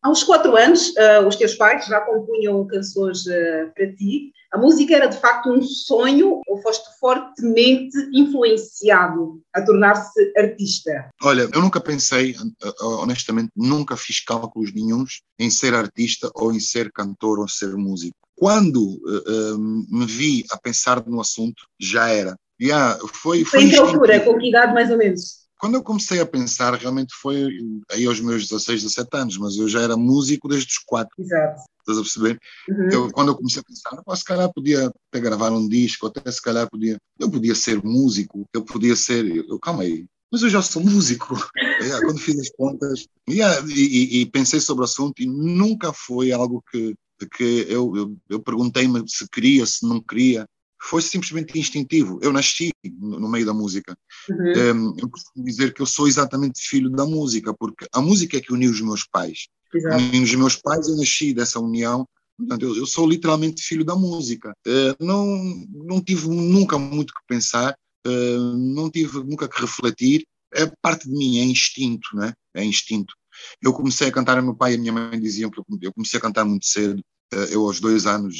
Aos quatro anos, ah, os teus pais já compunham canções ah, para ti. A música era de facto um sonho ou foste fortemente influenciado a tornar-se artista? Olha, eu nunca pensei, eh, honestamente, nunca fiz cálculos nenhuns em ser artista ou em ser cantor ou ser músico. Quando eh, me vi a pensar no assunto, já era. Yeah, foi, foi Foi em que altura? Com que idade mais ou menos? Quando eu comecei a pensar, realmente foi aí aos meus 16, 17 anos, mas eu já era músico desde os 4. Exato. Estás a perceber? Uhum. Eu, quando eu comecei a pensar, "Pá, se calhar podia até gravar um disco, até se calhar podia. Eu podia ser músico, eu podia ser. Eu, calma aí, mas eu já sou músico. Yeah, quando fiz as contas. Yeah, e, e- e pensei sobre o assunto e nunca foi algo que, que eu, eu, eu perguntei-me se queria, se não queria. Foi simplesmente instintivo. Eu nasci no, meio da música. Uhum. Um, eu costumo dizer que eu sou exatamente filho da música, porque a música é que uniu os meus pais. Exato. Uniu os meus pais, eu nasci dessa união. Portanto, eu, eu sou literalmente filho da música. Eh, não, não tive nunca muito que pensar. uh, não tive nunca que refletir, é parte de mim, é instinto, né? É instinto. Eu comecei a cantar, meu pai e a minha mãe diziam que eu comecei a cantar muito cedo, uh, eu aos dois anos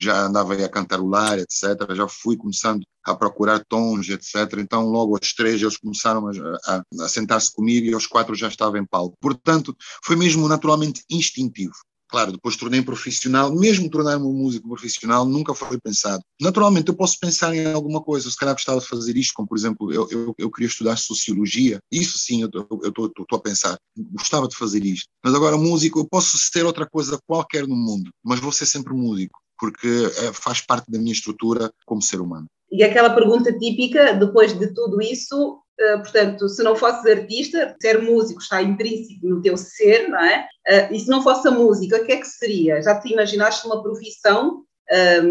já andava a cantarolar, etc. Já fui começando a procurar tons, etc. Então, logo aos três, eles começaram a, a, a sentar-se comigo e aos quatro já estava em palco. Portanto, foi mesmo naturalmente instintivo. Claro, depois tornei profissional, mesmo tornar-me um músico profissional, nunca foi pensado. Naturalmente, eu posso pensar em alguma coisa, se calhar gostava de fazer isto, como por exemplo, eu, eu, eu queria estudar sociologia, isso sim, eu estou a pensar, gostava de fazer isto. Mas agora, músico, eu posso ser outra coisa qualquer no mundo, mas vou ser sempre músico porque é, faz parte da minha estrutura como ser humano. E aquela pergunta típica, depois de tudo isso, uh, portanto, se não fosses artista, ser músico está intrínseco no teu ser, não é? Uh, e se não fosse a música, o que é que seria? Já te imaginaste uma profissão a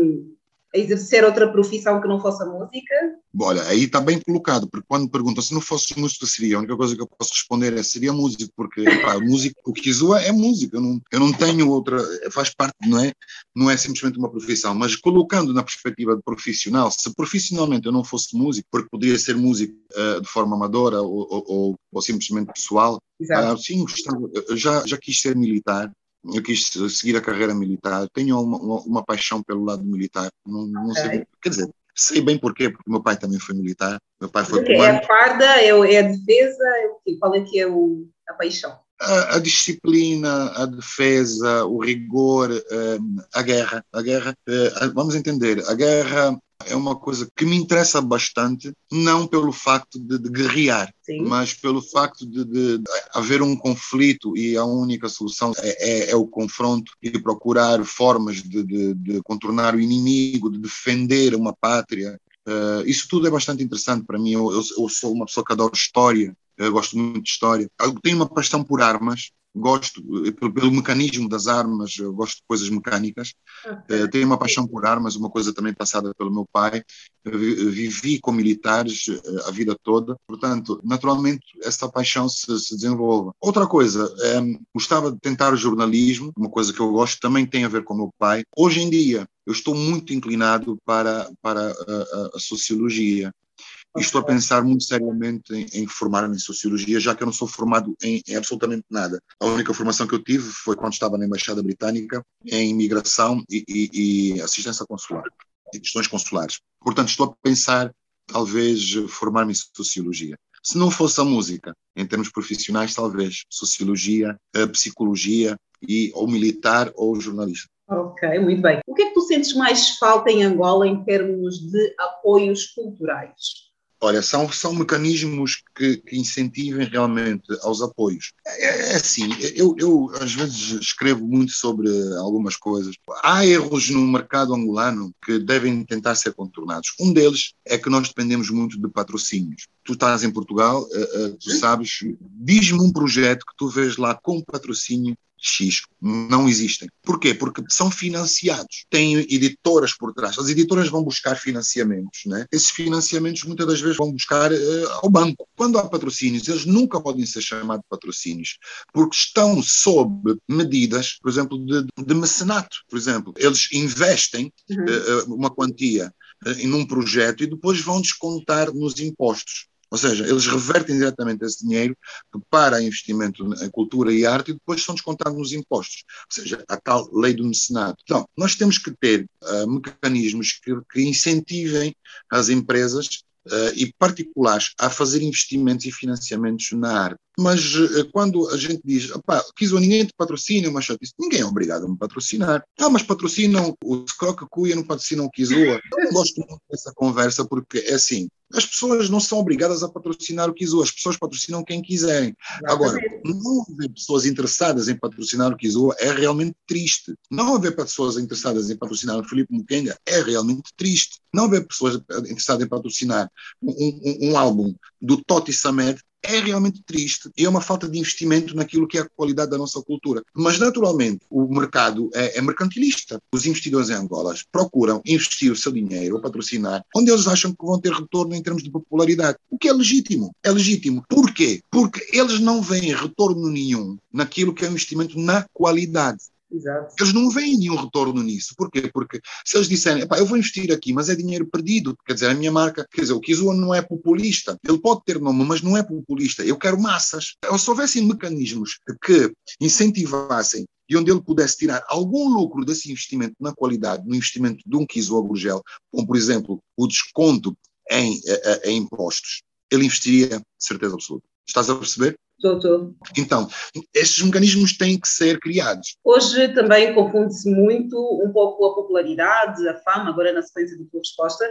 exercer outra profissão que não fosse a música? Olha, aí está bem colocado, porque quando perguntam se não fosse músico, seria, a única coisa que eu posso responder é seria músico, porque pá, músico, o que Kizua é música, eu não, eu não tenho outra, faz parte, não é, não é simplesmente uma profissão, mas colocando na perspectiva de profissional, se profissionalmente eu não fosse músico, porque poderia ser músico uh, de forma amadora ou, ou, ou, ou simplesmente pessoal, uh, sim, gostava, já, já quis ser militar, eu quis seguir a carreira militar, tenho uma, uma, uma paixão pelo lado militar, não, não okay. sei, quer dizer, sei bem porquê, porque meu pai também foi militar, meu pai foi okay, É a farda, é, é a defesa, é o quê? qual é que é o, a paixão? A, a, disciplina, a defesa, o rigor, eh, a guerra, a guerra, eh, vamos entender, a guerra é uma coisa que me interessa bastante, não pelo facto de, de guerrear, Sim. mas pelo facto de, de, haver um conflito e a única solução é, é, é o confronto e procurar formas de, contornar o inimigo, de defender uma pátria. Uh, isso tudo é bastante interessante para mim. Eu, eu, eu, sou uma pessoa que adora história, eu gosto muito de história. Eu tenho uma paixão por armas, gosto pelo, pelo, mecanismo das armas, eu gosto de coisas mecânicas, okay. uh, tenho uma paixão por armas, uma coisa também passada pelo meu pai, uh, vivi com militares uh, a vida toda, portanto, naturalmente essa paixão se, se desenvolve. Outra coisa, um, gostava de tentar o jornalismo, uma coisa que eu gosto, também tem a ver com o meu pai. Hoje em dia, eu estou muito inclinado para, para a, a, a sociologia estou a pensar muito seriamente em, em formar-me em Sociologia, já que eu não sou formado em, em, absolutamente nada. A única formação que eu tive foi quando estava na Embaixada Britânica, em imigração e, e, e assistência consular, e questões consulares. Portanto, estou a pensar, talvez, formar-me em Sociologia. Se não fosse a música, em termos profissionais, talvez Sociologia, Psicologia, e, ou militar ou jornalista. Ok, muito bem. O que é que tu sentes mais falta em Angola em termos de apoios culturais? Olha, são, são mecanismos que, que incentivem realmente aos apoios. É, é assim, eu, eu, às vezes escrevo muito sobre algumas coisas. Há erros no mercado angolano que devem tentar ser contornados. Um deles é que nós dependemos muito de patrocínios. Tu estás em Portugal, eh, eh, tu sabes, diz-me um projeto que tu vês lá com patrocínio X. Não existem. Porquê? Porque são financiados. Têm editoras por trás. As editoras vão buscar financiamentos. Né? Esses financiamentos muitas das vezes vão buscar uh, ao banco. Quando há patrocínios, eles nunca podem ser chamados de patrocínios, porque estão sob medidas, por exemplo, de, de mecenato. Por exemplo, eles investem uhum. uh, uma quantia uh, em um projeto e depois vão descontar nos impostos. Ou seja, eles revertem diretamente esse dinheiro para investimento em cultura e arte e depois são descontados nos impostos. Ou seja, a tal lei do mecenato. Então, nós temos que ter uh, mecanismos que, que, incentivem as empresas uh, e particulares a fazer investimentos e financiamentos na arte. Mas uh, quando a gente diz, pá, Kizo, ninguém te patrocina, mas ninguém é obrigado a me patrocinar. Ah, mas patrocinam o Scroca Cuia, não patrocinam o Kizoa. Eu não gosto muito dessa conversa porque é assim, as pessoas não são obrigadas a patrocinar o Kizu, as pessoas patrocinam quem quiserem. Agora, não haver pessoas interessadas em patrocinar o Kizu é realmente triste. Não haver pessoas interessadas em patrocinar o Felipe Mukenga é realmente triste. Não haver pessoas interessadas em patrocinar um, um, um álbum do Totti Samed é realmente triste e é uma falta de investimento naquilo que é a qualidade da nossa cultura. Mas, naturalmente, o mercado é, é mercantilista. Os investidores em Angola procuram investir o seu dinheiro ou patrocinar onde eles acham que vão ter retorno em termos de popularidade, o que é legítimo. É legítimo. Porquê? Porque eles não veem retorno nenhum naquilo que é o investimento na qualidade. Exato. Eles não veem nenhum retorno nisso. Porquê? Porque se eles disserem, eu vou investir aqui, mas é dinheiro perdido, quer dizer, a minha marca, quer dizer, o Kizua não é populista. Ele pode ter nome, mas não é populista. Eu quero massas. Se houvessem mecanismos que incentivassem e onde ele pudesse tirar algum lucro desse investimento na qualidade, no investimento de um Kizua Gurgel, como por exemplo o desconto em, eh, eh, em impostos, ele investiria, certeza absoluta. Estás a perceber? Estou. Então, estes mecanismos têm que ser criados. Hoje também confunde-se muito um pouco a popularidade, a fama, agora na sequência da tua resposta,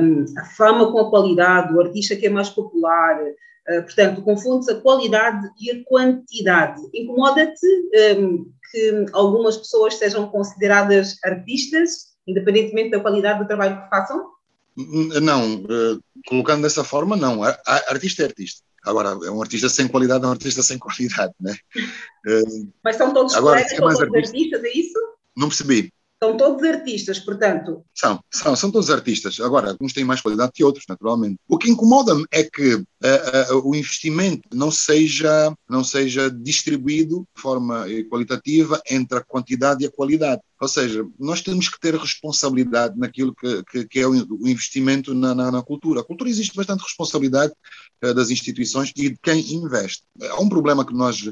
um, a fama com a qualidade, o artista que é mais popular, uh, portanto, confunde-se a qualidade e a quantidade. Incomoda-te um, que algumas pessoas sejam consideradas artistas, independentemente da qualidade do trabalho que façam? Não, uh, colocando dessa forma, não. Artista é artista. Agora, é um artista sem qualidade, é um artista sem qualidade, né? Mas são todos agora, colegas, são todos artista, artistas, é isso? Não percebi. São todos artistas, portanto. São, são, são todos artistas. Agora, uns têm mais qualidade que outros, naturalmente. O que incomoda-me é que uh, uh, o investimento não seja, não seja distribuído de forma qualitativa entre a quantidade e a qualidade. Ou seja, nós temos que ter responsabilidade naquilo que, que, que é o investimento na, na, na, cultura. A cultura existe bastante responsabilidade uh, das instituições e de quem investe. Há um problema que nós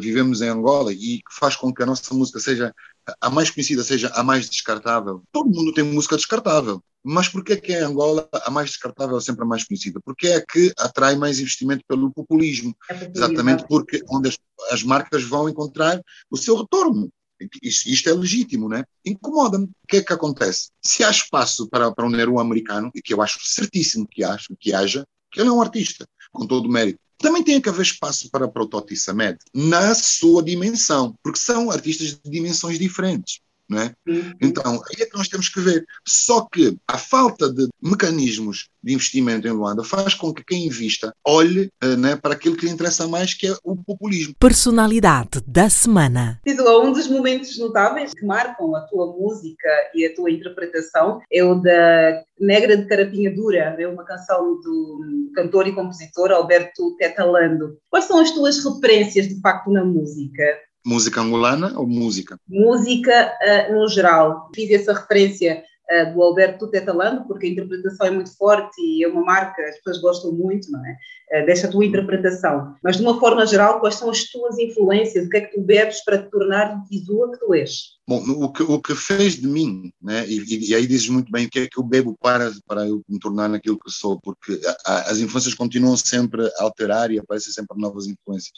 vivemos em Angola e que faz com que a nossa música seja a mais conhecida, seja a mais descartável. Todo mundo tem música descartável. Mas por que é que em Angola a mais descartável é sempre a mais conhecida? Porque é que atrai mais investimento pelo populismo. É populismo. Exatamente porque onde as, as marcas vão encontrar o seu retorno. Isto é legítimo, né? Incomoda-me. O que é que acontece? Se há espaço para, para um Nero americano, e que eu acho certíssimo que, acho, que haja, que ele é um artista, com todo o mérito, também tem que haver espaço para, o Toti Samed, na sua dimensão, porque são artistas de dimensões diferentes. Não é? Uhum. Então, aí é que nós temos que ver. Só que a falta de mecanismos de investimento em Luanda faz com que quem invista olhe uh, né, para aquilo que lhe interessa mais, que é o populismo. Personalidade da semana. Tisua, um dos momentos notáveis que marcam a tua música e a tua interpretação é o da Negra de Carapinha Dura, é uma canção do cantor e compositor Alberto Tetalando. Quais são as tuas referências, de facto, na música? Música angolana ou música? Música uh, no geral. Fiz essa referência uh, do Alberto Tetalando, porque a interpretação é muito forte e é uma marca, as pessoas gostam muito, não é? Uh, desta tua interpretação. Mas, de uma forma geral, quais são as tuas influências? O que é que tu bebes para te tornar Kizua que tu és? Bom, o que, o que fez de mim, né? E, e, aí dizes muito bem o que é que eu bebo para, para eu me tornar naquilo que sou, porque a, a, as influências continuam sempre a alterar e aparecem sempre novas influências.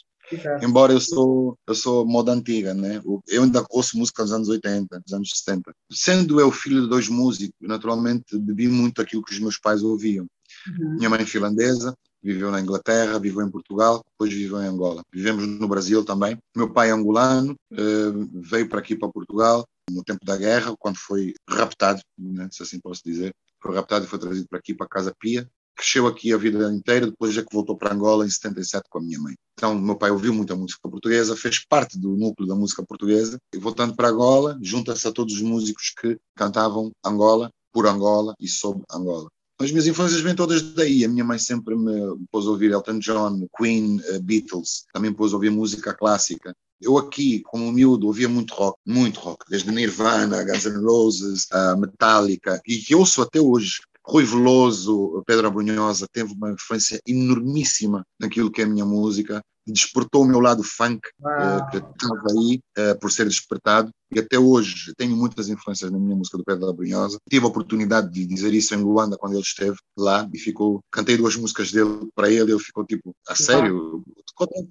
Embora eu sou eu sou moda antiga, né? Eu ainda ouço música dos anos 80, dos anos 70. Sendo eu filho de dois músicos, naturalmente bebi muito aquilo que os meus pais ouviam. Uhum. Minha mãe é finlandesa, viveu na Inglaterra, viveu em Portugal, depois viveu em Angola. Vivemos no Brasil também. Meu pai é angolano, eh, veio para aqui para Portugal no tempo da guerra, quando foi raptado, né, se assim posso dizer. Foi raptado e foi trazido para aqui para a Casa Pia, cresceu aqui a vida inteira, depois já que voltou para Angola em 77 com a minha mãe. Então, meu pai ouviu muita música portuguesa, fez parte do núcleo da música portuguesa, e voltando para Angola, junta-se a todos os músicos que cantavam Angola, por Angola e sobre Angola. As minhas influências vêm todas daí. A minha mãe sempre me pôs a ouvir Elton John, Queen, uh, Beatles, também pôs a ouvir música clássica. Eu aqui, como miúdo, ouvia muito rock, muito rock, desde Nirvana, Guns N' Roses, uh, Metallica, e que ouço até hoje. Rui Veloso, Pedro Abrunhosa, teve uma influência enormíssima naquilo que é a minha música, despertou o meu lado funk, uh, que estava aí uh, por ser despertado, e até hoje tenho muitas influências na minha música do Pedro da Brunhosa. Tive a oportunidade de dizer isso em Luanda quando ele esteve lá e ficou, cantei duas músicas dele para ele, ele ficou tipo, a sério?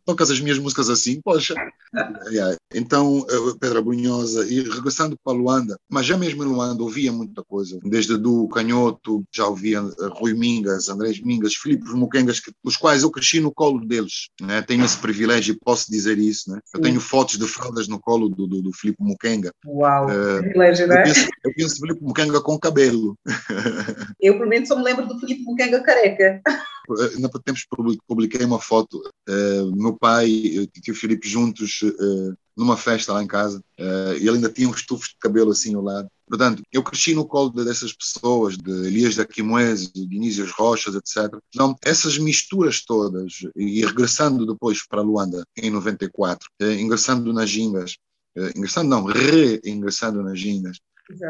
Tocas as minhas músicas assim? Poxa! yeah. Então, Pedro Brunhosa, e regressando para Luanda, mas já mesmo em Luanda ouvia muita coisa, desde do Canhoto, já ouvia eh, Rui Mingas, Andrés Mingas, Filipe Muquengas, que, os quais eu cresci no colo deles, né? tenho esse privilégio e posso dizer isso, né? eu tenho fotos de fraldas no colo do, do, do Filipe Muquengas, Mukenga. Uau, uh, privilégio, né? Eu penso, eu penso Filipe Mukenga com cabelo. Eu, pelo menos, só me lembro do Filipe Mukenga careca. Ainda por tempos publiquei uma foto, uh, meu pai e o tio Filipe juntos uh, numa festa lá em casa, uh, e ele ainda tinha uns tufos de cabelo assim ao lado. Portanto, eu cresci no colo dessas pessoas, de Elias da Quimoese, de Inísios Rochas, etc. Então, essas misturas todas, e regressando depois para Luanda, em 94, ingressando nas Gingas, eh, ingressando não, re-ingressando nas gingas,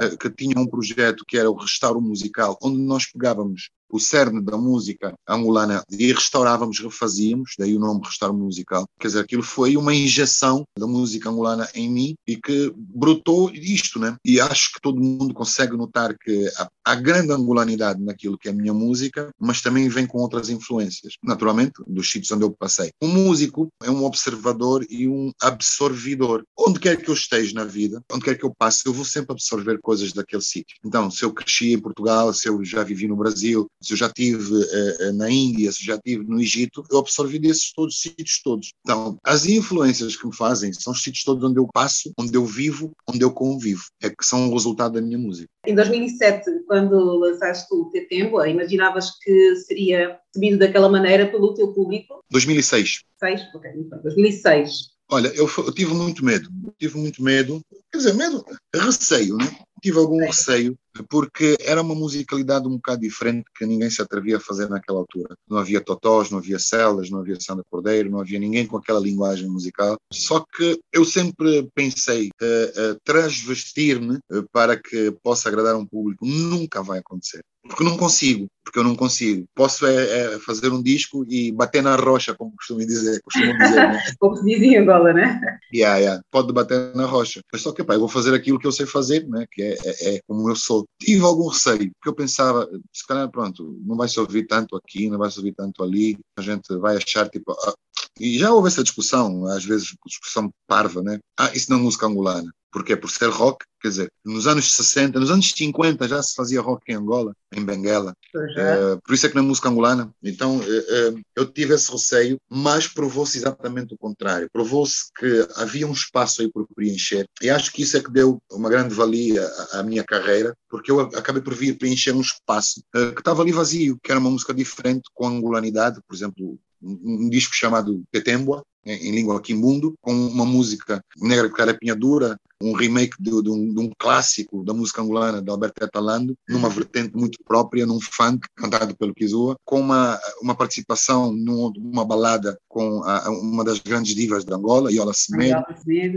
eh, que tinha um projeto que era o restauro musical, onde nós pegávamos o cerne da música angolana e restaurávamos, refazíamos, daí o nome Restauro Musical. Quer dizer, aquilo foi uma injeção da música angolana em mim e que brotou isto, né? E acho que todo mundo consegue notar que há, grande angolanidade naquilo que é a minha música, mas também vem com outras influências, naturalmente, dos sítios onde eu passei. Um músico é um observador e um absorvidor. Onde quer que eu esteja na vida, onde quer que eu passe, eu vou sempre absorver coisas daquele sítio. Então, se eu cresci em Portugal, se eu já vivi no Brasil, se eu já estive uh, na Índia, se eu já estive no Egito, eu absorvi desses todos, sítios todos. Então, as influências que me fazem são os sítios todos onde eu passo, onde eu vivo, onde eu convivo. É que são o resultado da minha música. Em 2007, quando lançaste o Tetembo, imaginavas que seria recebido daquela maneira pelo teu público? 2006. 6? Ok, bem. 2006. Olha, eu, eu, tive muito medo, tive muito medo, quer dizer, medo, receio, né? Tive algum receio, porque era uma musicalidade um bocado diferente que ninguém se atrevia a fazer naquela altura. Não havia totós, não havia celas, não havia Sandra Cordeiro, não havia ninguém com aquela linguagem musical. Só que eu sempre pensei, uh, uh, transvestir-me uh, para que possa agradar um público, nunca vai acontecer. Porque não consigo, porque eu não consigo. Posso é, é fazer um disco e bater na rocha, como costumam dizer. Costumam dizer né? como se dizia em Angola, né? Yeah, yeah. Pode bater na rocha. Mas só que, pá, eu vou fazer aquilo que eu sei fazer, né? que é, é, é, como eu sou. Tive algum receio, porque eu pensava, se calhar, pronto, não vai se ouvir tanto aqui, não vai se ouvir tanto ali, a gente vai achar, tipo, ah, e já houve essa discussão, às vezes discussão parva, né? Ah, isso não é música angolana. Porque é por ser rock, quer dizer, nos anos 60, nos anos 50 já se fazia rock em Angola, em Benguela. Uh, por isso é que não é música angolana. Então uh, eu tive esse receio, mas provou-se exatamente o contrário. Provou-se que havia um espaço aí por preencher. E acho que isso é que deu uma grande valia à, à minha carreira, porque eu acabei por vir preencher um espaço que estava ali vazio, que era uma música diferente, com angolanidade, por exemplo, um, disco chamado Tetembua, em, língua quimbundo, com uma música negra carapinha dura, um remake de, de, um, de, um, clássico da música angolana de Alberto Etalando, numa vertente muito própria, num funk cantado pelo Kizua, com uma, uma participação numa balada com a, uma das grandes divas de Angola, Iola Semedo.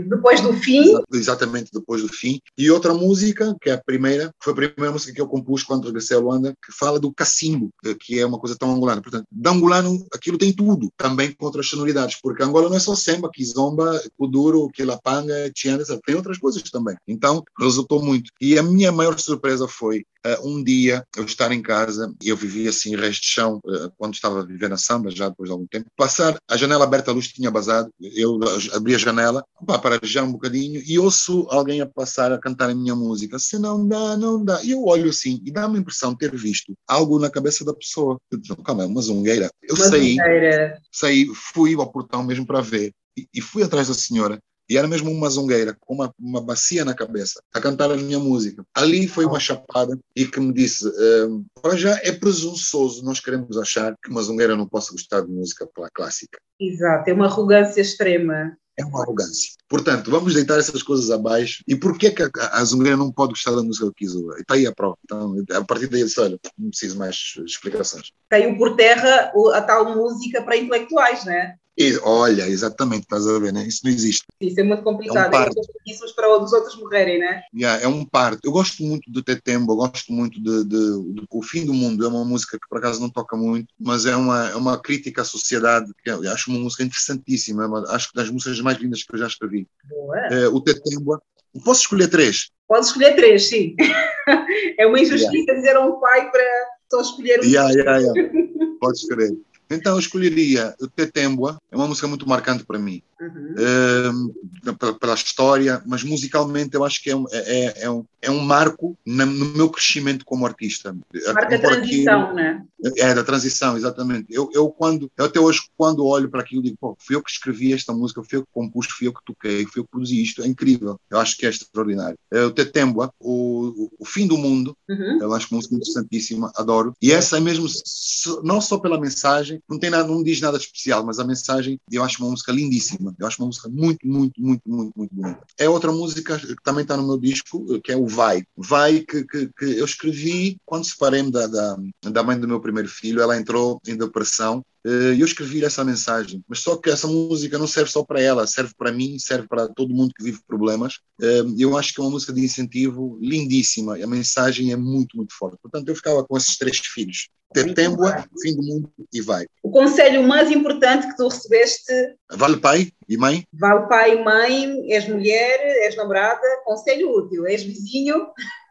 Depois do fim. Exatamente, depois do fim. E outra música, que é a primeira, foi a primeira música que eu compus quando regressei a Luanda, que fala do cacimbo, que é uma coisa tão angolana. Portanto, da angolano, aquilo tem tudo, também com outras sonoridades, porque Angola não é só samba, kizomba, kuduro, quilapanga, tiana, tem outras coisas também. Então, resultou muito. E a minha maior surpresa foi uh, um dia eu estar em casa, e eu vivia assim, resto de chão, uh, quando estava a viver na samba, já depois de algum tempo, passar a janela aberta, a luz tinha basado, eu abri a janela, opa, para já um bocadinho, e ouço alguém a passar a cantar a minha música. Se não dá, não dá. E eu olho assim, e dá-me a impressão de ter visto algo na cabeça da pessoa. Eu digo, calma, é uma zungueira. Eu uma saí, zungueira. saí, fui ao portão mesmo para ver, e, e fui atrás da senhora e era mesmo uma zongueira, com uma, uma bacia na cabeça, a cantar a minha música. Ali foi uma chapada e que me disse: uh, para já é presunçoso nós queremos achar que uma zongueira não possa gostar de música clássica. Exato, é uma arrogância extrema. É uma arrogância. Portanto, vamos deitar essas coisas abaixo. E por que, que a, a zongueira não pode gostar da música do Kizua? Está aí a prova. Então, a partir daí, olha, não preciso mais explicações. Caiu por terra a tal música para intelectuais, não é? E, olha, exatamente, estás a ver, né? Isso não existe. Isso é muito complicado. É, um é para os outros morrerem, né? Yeah, é um parto. Eu gosto muito do Tetembo, eu gosto muito de, de, de, O Fim do Mundo. É uma música que por acaso não toca muito, mas é uma, é uma crítica à sociedade. Que eu acho uma música interessantíssima. É uma, acho que das músicas mais lindas que eu já escrevi. Boa. É, o Tetembo. Posso escolher três? Pode escolher três, sim. é uma injustiça yeah. dizer a um pai para só escolher um. Yeah, yeah, yeah. Pode escolher. Então eu escolheria o Tetembua, é uma música muito marcante para mim, uhum. uh, pela, história, mas musicalmente eu acho que é um, é, é, é um, é um marco na, no meu crescimento como artista. Marca a transição, aquilo, né? É, da transição, exatamente. Eu, eu, quando, eu até hoje, quando olho para aquilo, digo, pô, fui eu que escrevi esta música, fui eu que compus, fui eu que toquei, fui eu que produzi isto, é incrível. Eu acho que é extraordinário. É, o Tetembua, o, o, Fim do Mundo, uhum. eu acho que uma música interessantíssima, adoro. E essa é mesmo, não só pela mensagem, não tem nada, não diz nada especial, mas a mensagem eu acho uma música lindíssima. Eu acho uma música muito, muito, muito, muito, muito bonita. É outra música que também está no meu disco, que é o Vai. Vai que, que, que eu escrevi quando separei-me da, da, da mãe do meu primeiro filho. Ela entrou em depressão Eh, Eu escrevi essa mensagem, mas só que essa música não serve só para ela, serve para mim, serve para todo mundo que vive problemas. Eh, Eu acho que é uma música de incentivo lindíssima, e a mensagem é muito, muito forte. Portanto, eu ficava com esses três filhos. Tetembua, fim do mundo e vai. O conselho mais importante que tu recebeste, Vale pai e mãe? vale pai e mãe, és mulher, és namorada, conselho útil, és vizinho.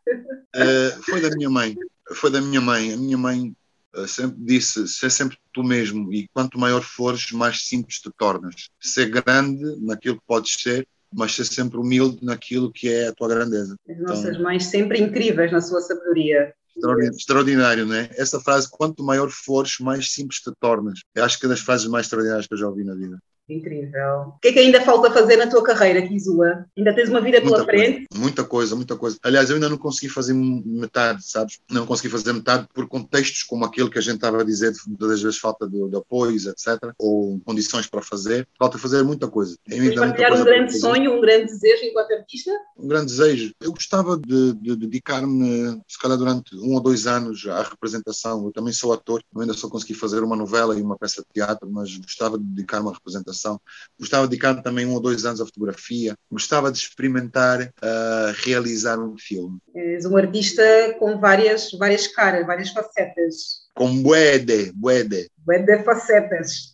Eh, foi da minha mãe. Foi da minha mãe. A minha mãe eh, sempre disse: ser sempre tu mesmo e quanto maior fores, mais simples te tornas. Ser grande naquilo que podes ser, mas ser sempre humilde naquilo que é a tua grandeza. As Então, nossas mães sempre incríveis na sua sabedoria. Extraordi- extraordinário, não é? Essa frase: quanto maior fores, mais simples te tornas. Eu acho que é das frases mais extraordinárias que eu já ouvi na vida. Incrível. O que é que ainda falta fazer na tua carreira, Kizua? Ainda tens uma vida pela Muita frente? coisa, muita coisa, muita coisa. Aliás, eu ainda não consegui fazer metade, sabes? Não consegui fazer metade por contextos como aquele que a gente estava a dizer, de muitas das vezes falta de, de apoios, etc. Ou condições para fazer. Falta fazer muita coisa. Tens partilhar um grande sonho, um grande desejo enquanto artista? Um grande desejo. Eu gostava de, de dedicar-me, se calhar durante um ou dois anos, à representação. Eu também sou ator, eu ainda só consegui fazer uma novela e uma peça de teatro, mas gostava de dedicar-me à representação. Gostava de dedicar também um ou dois anos à fotografia. Gostava de experimentar ah, realizar um filme. És um artista com várias, várias caras, várias facetas. Com. Bué de facetas.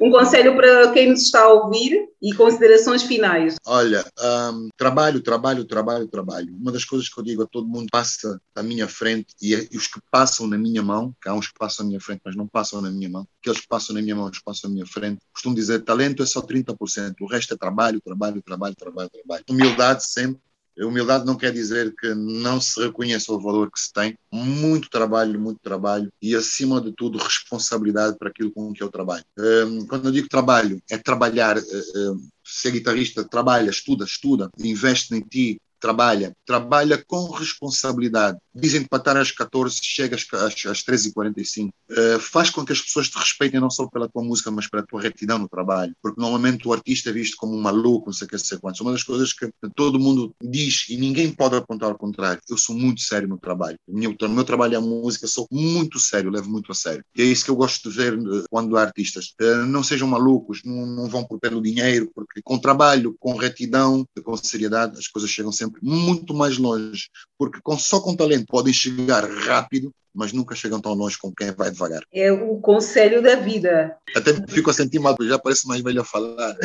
Um conselho para quem nos está a ouvir e considerações finais. Olha, ahm, trabalho, trabalho, trabalho, trabalho. Uma das coisas que eu digo a todo mundo passa à minha frente e, e os que passam na minha mão, que há uns que passam na minha frente, mas não passam na minha mão, aqueles que passam na minha mão, os que passam na minha frente, costumo dizer, talento é só 30%, o resto é trabalho, trabalho, trabalho, trabalho, trabalho. Humildade sempre. Humildade não quer dizer que não se reconheça o valor que se tem. Muito trabalho, muito trabalho e, acima de tudo, responsabilidade para aquilo com que eu trabalho. Hum, Quando eu digo trabalho, é trabalhar, eh, eh, ser guitarrista, trabalha, estuda, estuda, investe em ti, trabalha, trabalha com responsabilidade. Dizem que para estar às 14, chegas às, às 13h45. Eh, faz com que as pessoas te respeitem não só pela tua música, mas pela tua retidão no trabalho. Porque normalmente o artista é visto como um maluco, não sei o que, não sei quantos. Uma das coisas que todo mundo diz e ninguém pode apontar ao contrário. Eu sou muito sério no trabalho. O meu, o meu trabalho é música, sou muito sério, levo muito a sério. E é isso que eu gosto de ver eh, quando há artistas. Eh, não sejam malucos, não, não vão por pelo dinheiro, porque com trabalho, com retidão, com seriedade, as coisas chegam sempre muito mais longe. Porque com, só com talento podem chegar rápido, mas nunca chegam tão longe como quem vai devagar. É o conselho da vida. Até me fico a sentir mal, já parece mais velho a falar.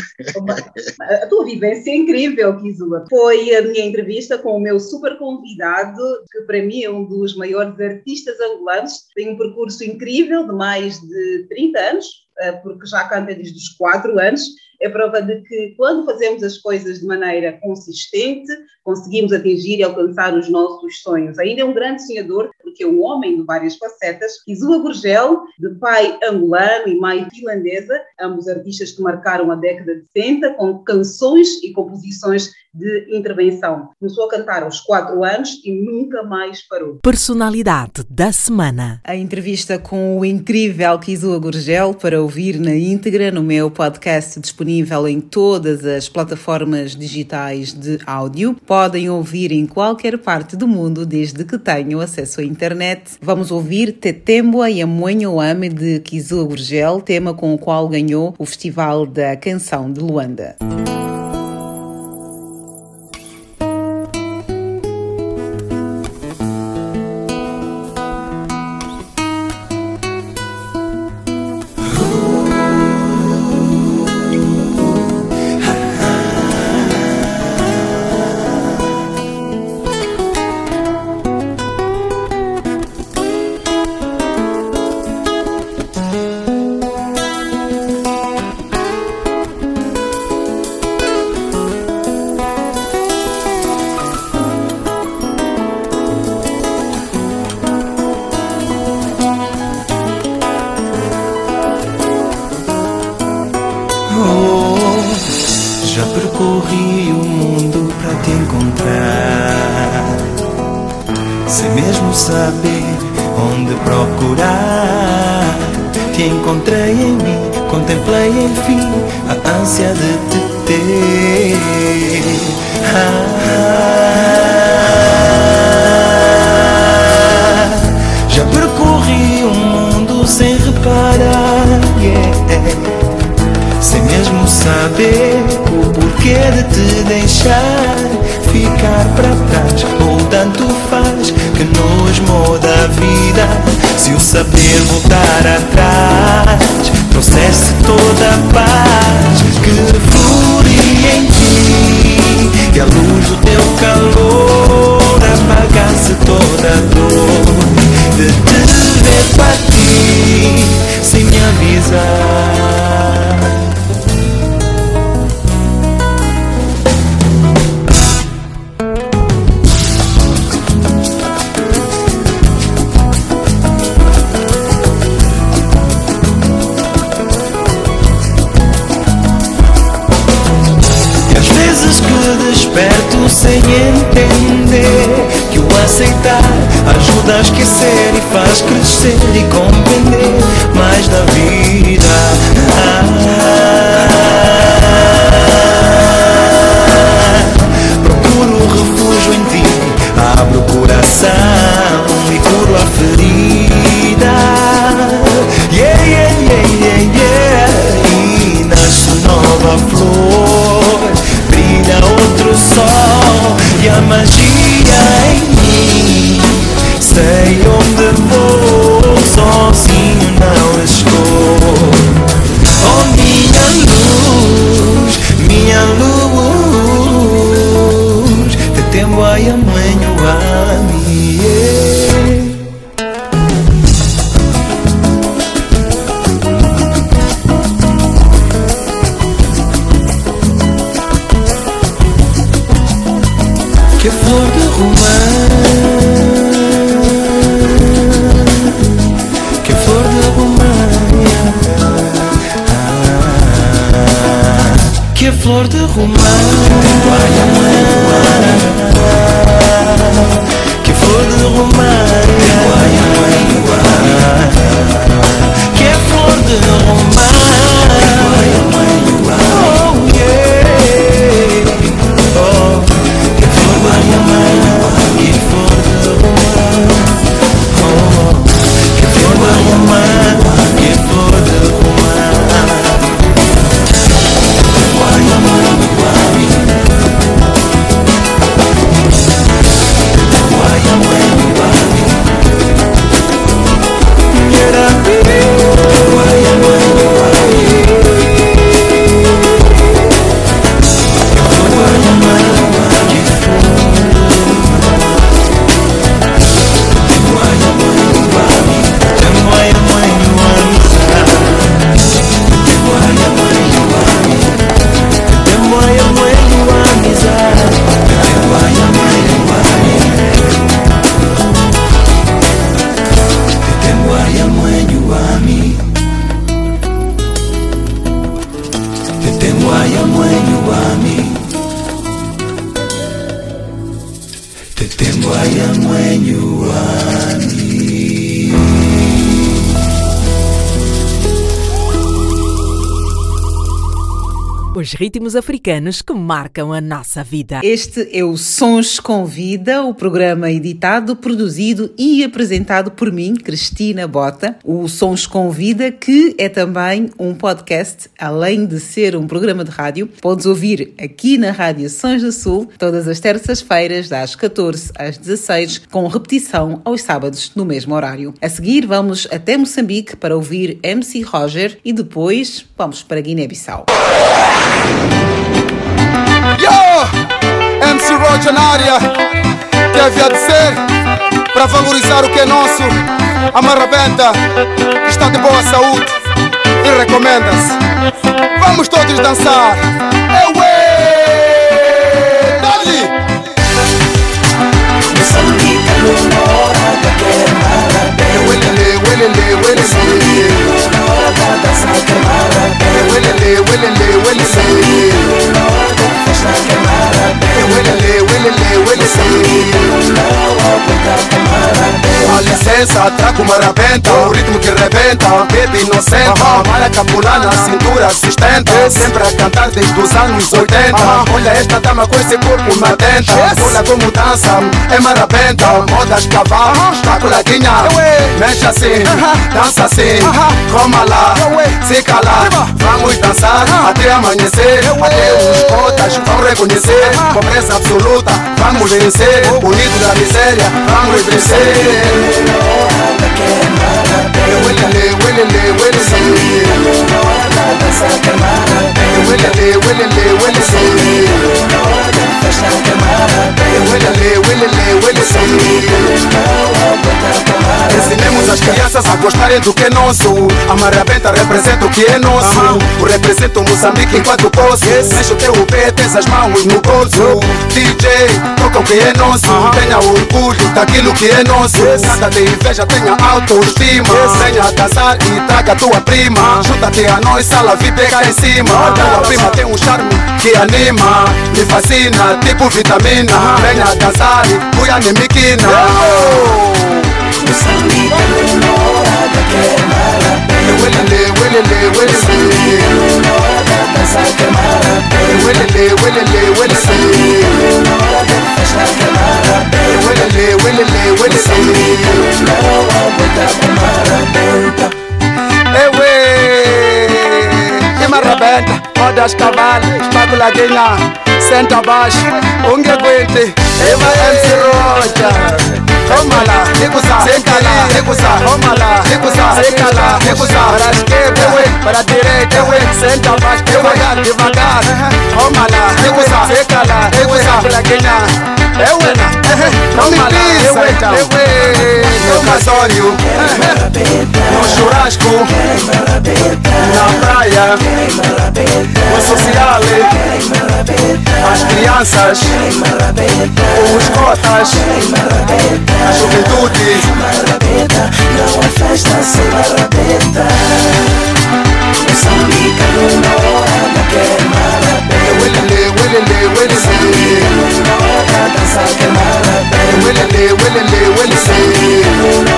A tua vivência é incrível, Kizua. Foi a minha entrevista com o meu super convidado, que para mim é um dos maiores artistas angolanos. Tem um percurso incrível de mais de 30 anos, eh, porque já canta desde os 4 anos. É prova de que quando fazemos as coisas de maneira consistente, conseguimos atingir e alcançar os nossos sonhos. Ainda é um grande sonhador, porque é um homem de várias facetas. Kizua Gurgel, de pai angolano e mãe finlandesa, ambos artistas que marcaram a década de 60 com canções e composições de intervenção. Começou a cantar aos 4 anos e nunca mais parou. Personalidade da semana. A entrevista com o incrível Kizua Gurgel para ouvir na íntegra no meu podcast disponível em todas as plataformas digitais de áudio. Podem ouvir em qualquer parte do mundo desde que tenham acesso à internet. Vamos ouvir Tetemboa e Amonho Ame de Kizua Gurgel, tema com o qual ganhou o Festival da Canção de Luanda. Flor de romã ritmos africanos que marcam a nossa vida. Este é o Sons com Vida, o programa editado, produzido e apresentado por mim, Cristina Bota. O Sons com Vida, que é também um podcast, além de ser um programa de rádio. Podes ouvir aqui na Rádio Sons do Sul, todas as terças-feiras, das 14 às 16, com repetição aos sábados, no mesmo horário. A seguir, vamos até Moçambique para ouvir MC Roger e depois vamos para Guiné-Bissau. Yo! MC Roger na área, que havia de ser para valorizar o que é nosso. A marrabenta, que está de boa saúde e recomenda-se. Vamos todos dançar. Eu, Dali! That's how come I rock. Huélele, huélele. Welele, welele, welele. Welele, welele, welele. Welele, welele, welele. A licença, trago uma rabenta O ritmo que rebenta, baby inocente A mala capulana, cintura assistente Sempre a cantar desde os anos 80 Olha esta dama com esse corpo na denta Olha como dança, é marabenta. Modas cavalo, está coladinha Mexe assim, dança assim. Coma lá, se calar Vamos dançar até amanhecer. Até os cotas vão reconhecer Pobreza absoluta, vamos vencer Unidos da miséria, vamos vencer Welele, welele, welele Welele, welele, welele Welele, welele, welele Ensinemos as crianças a gostarem do que é nosso. A marabenta representa o que é nosso. O representa o Moçambique enquanto posso Mexe o teu pé, tens as mãos no bolso. DJ, toca o que é nosso. Tenha orgulho daquilo que é nosso. Nada de inveja, tenha autoestima. Venha dançar e traga tua prima. Junta-te a nós, sala VIP cá em cima. Tua prima tem um charme que anima. Me fascina, tipo vitamina. Venha dançar e cuia nem miquina Marabenta, Odas Cavalli, Spagula Guinha, Santa Bash, Unga Guente, Eva MC Rocha. Toma lá, recusa, senta lá, recusa, toma lá, recusa, senta lá, recusa, para a esquerda, para a direita, senta abaixo, devagar, devagar, toma lá, recusa, senta lá, recusa, é buena, toma lá, ewe, ewe, no casório, no churrasco, na praia, no social, as crianças, os cotas, a juventude. Não é festa sem marabeta Moçambique numa hora que é marabeta Welele, welele, welele Numa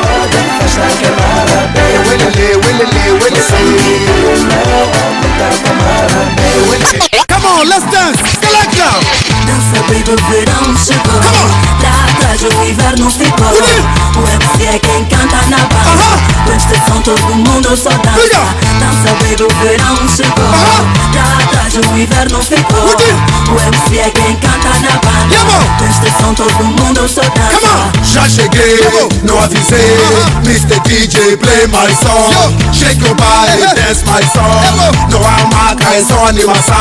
botar com marabeta Come on, let's dance, select now. Dança baby, o verão chegou Pra trás o inverno ficou O MC é quem canta na banda. Com este som todo mundo só dança Dança baby, o verão chegou Pra trás o inverno ficou O MC é quem canta na banda. Com este som todo mundo só dança Já cheguei, não avisei Mr. DJ, play my song Shake your body, dance my song. Não há marca, é só animação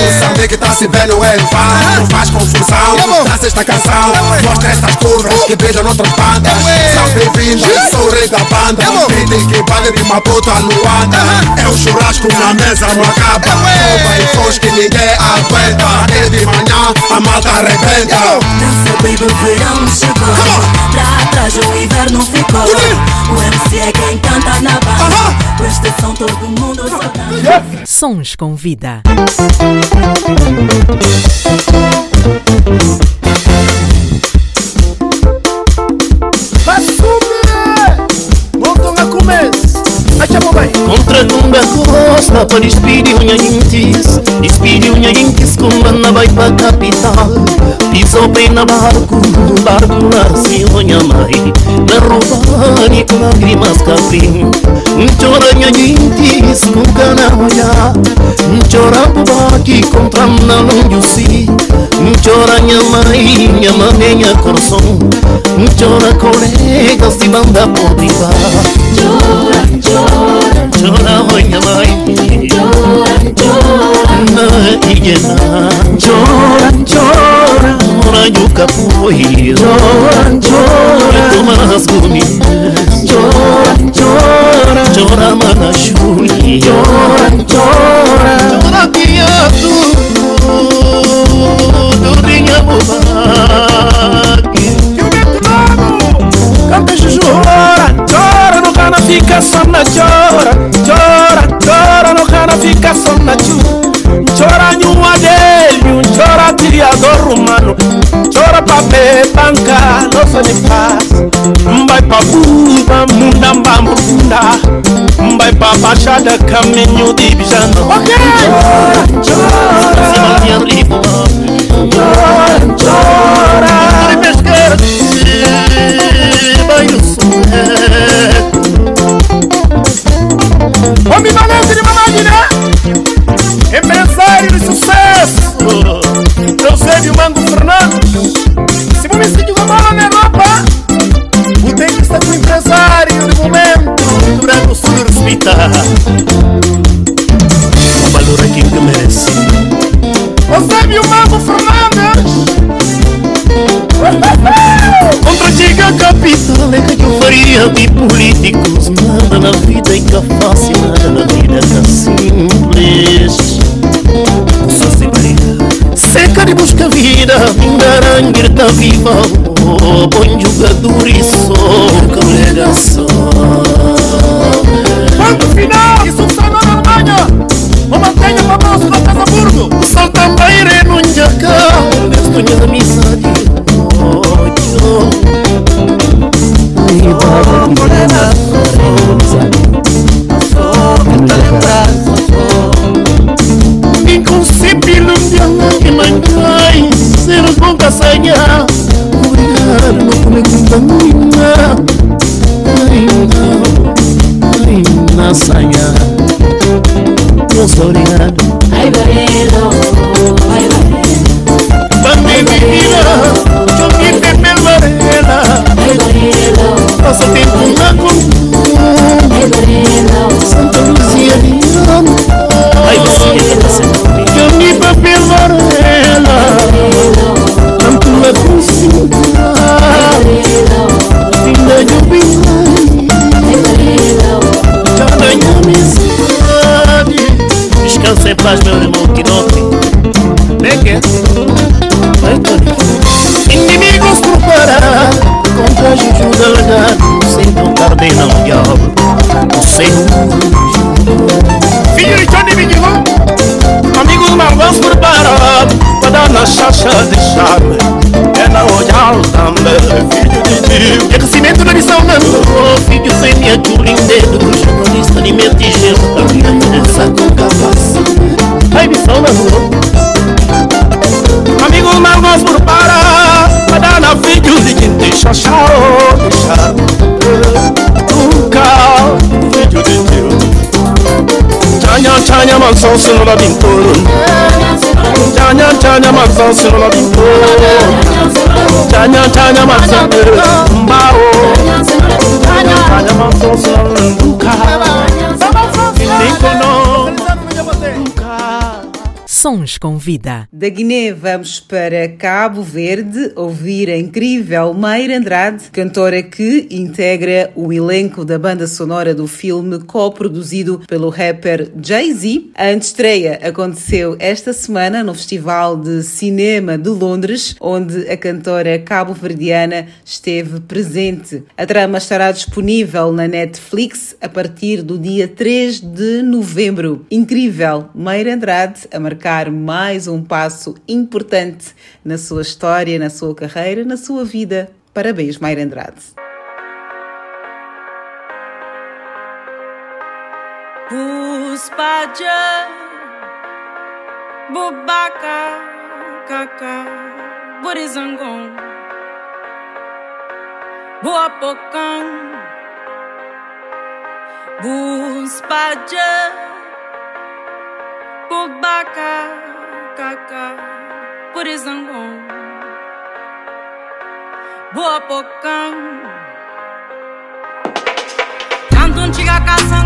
Moçambique tá se vendo é fã Não faz confusão, dança esta canção. Mostra estas curvas que beijam noutras bandas. São bem-vindos, sou o rei da banda. Beat que vale de Maputo a Luanda. É o churrasco na mesa, não acaba. Rouba e foge que ninguém aguenta. Até de manhã a malta arrebenta. Dança baby, o verão chegou. Pra trás o inverno ficou. O MC é quem canta na banda Com este som todo mundo só dança Sons com vida. Tunga costa para espírito unha intis Espírito unha intis kumana vai pra capital. Pisou bem na barco, barco nasce unha mãe Na roubani com lágrimas capim Chora unha intis com cana olhar Chora bubaki contra na longe si Chora minha mãe, minha mãe, minha coração Chora colegas de banda por divar Chora, chora, Chora minha mãe chora, chora Na igena Chora, chora Chora e o capoeiro Chora, chora Toma as gunias Chora, chora Chora mana chuli Chora, personne passe mbai babumba munda mbambunda mbai babashada kamenyo dibijana Okay. Joy, joy, joy. Mindarangue tá viva Oh, bom jogador e sou Eu masansinola binkolo ntanyantanya masansinola binkolo ntanyantanya masansinola mbawo ntanyantanya masansinola binkolo Com vida. Da Guiné vamos para Cabo Verde ouvir a incrível Meira Andrade, cantora que integra o elenco da banda sonora do filme co-produzido pelo rapper Jay-Z. A estreia aconteceu esta semana no Festival de Cinema de Londres, onde a cantora cabo-verdiana esteve presente. A trama estará disponível na Netflix a partir do dia 3 de novembro. Incrível, Meira Andrade a marcar mais um passo importante na sua história, na sua carreira, na sua vida. Parabéns, Mayra Andrade. Puspaja Bubaka Kaka Burizangon Buapokang Buspaja Bubaka Kaka Burizangon Buapokang Cantum chiga caçam com com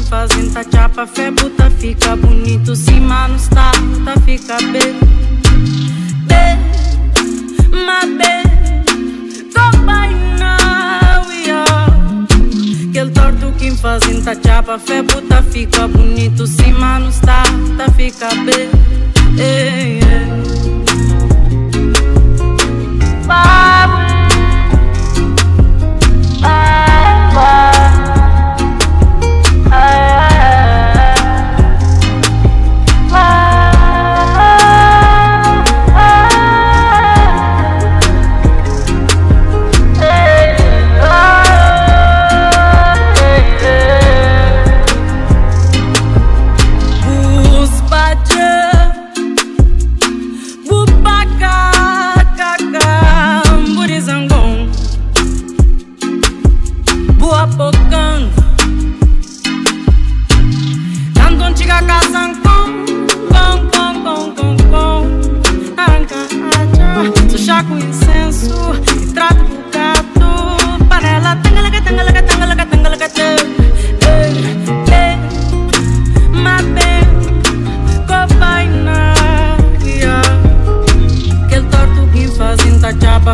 vem fazendo a chapa, febuta, fica bonito. Se mano está, tá, fica bem. Bem, mas bem, companhia. Aquele torto quem fazendo a chapa, febuta, fica bonito. Se mano está, tá, fica bem. Ei, ei. Bye. Bye.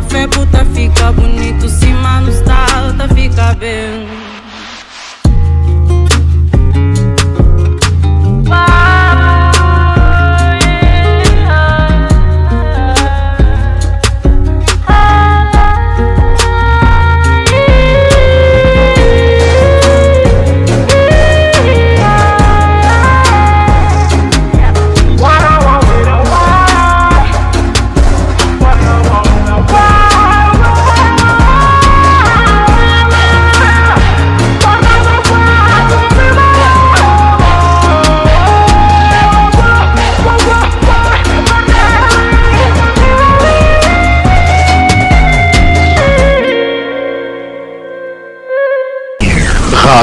fé, puta, fica bonito. Se manos tá ficando fica bem.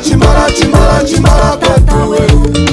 Timara, Timara, Timara, Tatauê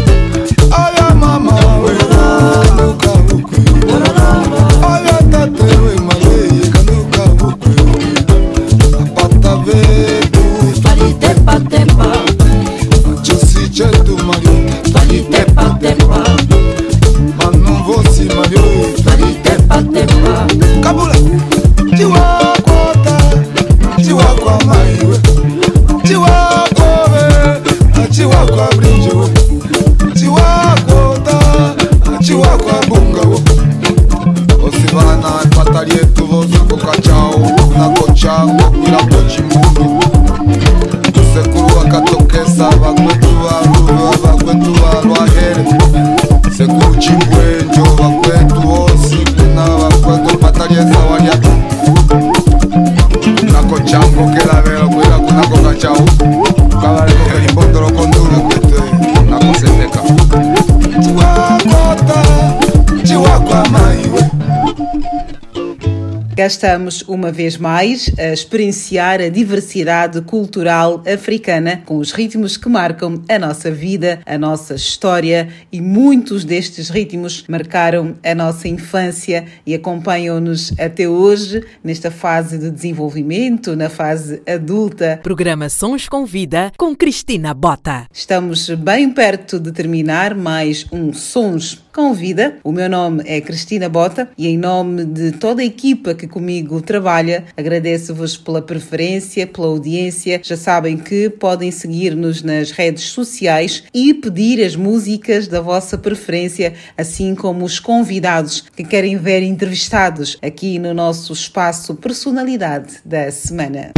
Cá estamos uma vez mais a experienciar a diversidade cultural africana com os ritmos que marcam a nossa vida, a nossa história e muitos destes ritmos marcaram a nossa infância e acompanham-nos até hoje nesta fase de desenvolvimento, na fase adulta. Programa Sons com Vida com Cristina Bota. Estamos bem perto de terminar mais um Sons com Vida. O meu nome é Cristina Bota e em nome de toda a equipa que comigo trabalha, agradeço-vos pela preferência, pela audiência. Já sabem que podem seguir-nos nas redes sociais e pedir as músicas da vossa preferência, assim como os convidados que querem ver entrevistados aqui no nosso espaço Personalidade da Semana.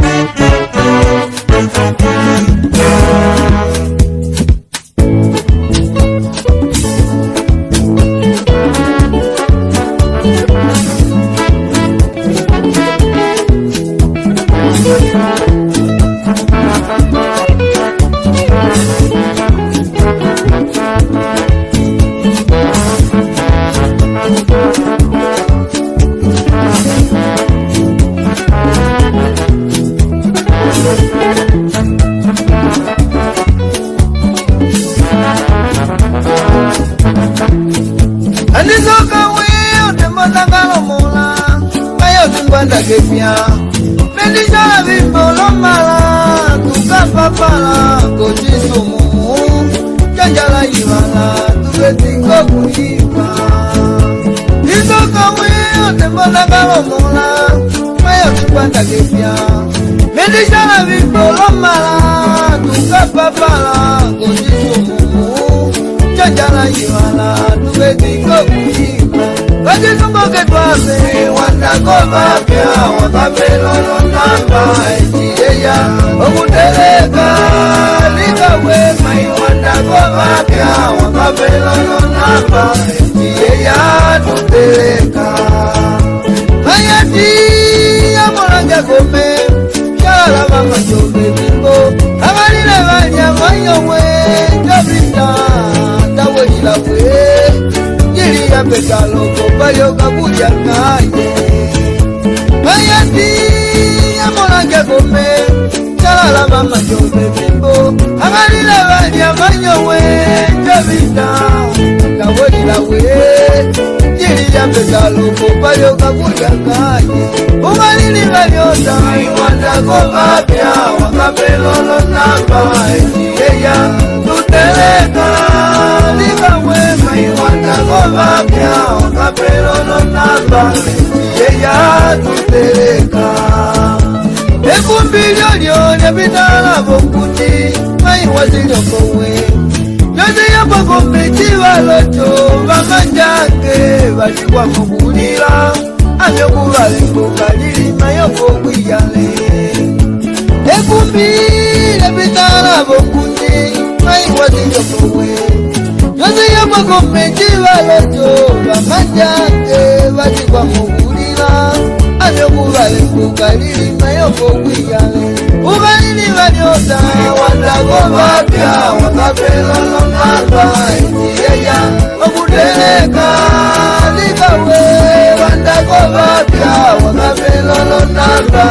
kobake àwọn kamelolo namba ejiyeya okuteleka likawe maiwanda kobake àwọn kamelolo namba ejiyeya tuteleka ayati yamolange kome syalamanga cobelingo abalile balya mayowe jobita tawelilabwe ya pekalo kopayoka kulya ngaye mayati ya molange kome calala mamanyo bebimbo abalila balya manyowe jabita nawelilawe jili ya pekalo kopayoka kulya ngaye ubalili balyota iwandako babya wakapelolo namba ejiyeya teleka livawema iwatako vapya okapelolonaba yeya tuteleka. Ekumbi lyolyo lyavitalako kuti maiwa zilokowe lyoziyapako micivalo co vamanjange valikwakugulila avyokuva limbuka lilima yokokwiyale ekumbi lyavitalako kuti ndomowe yonseyo kwegomenti baloto bamajake batigwa mukulira. Abyokubala kukalilima yokokuyale ukalili balyota wandako bapya wakapelala maba iyeya. Okuteleka likawe wandako bapya wakapelala naba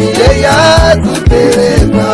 iyeya. Tuteleka.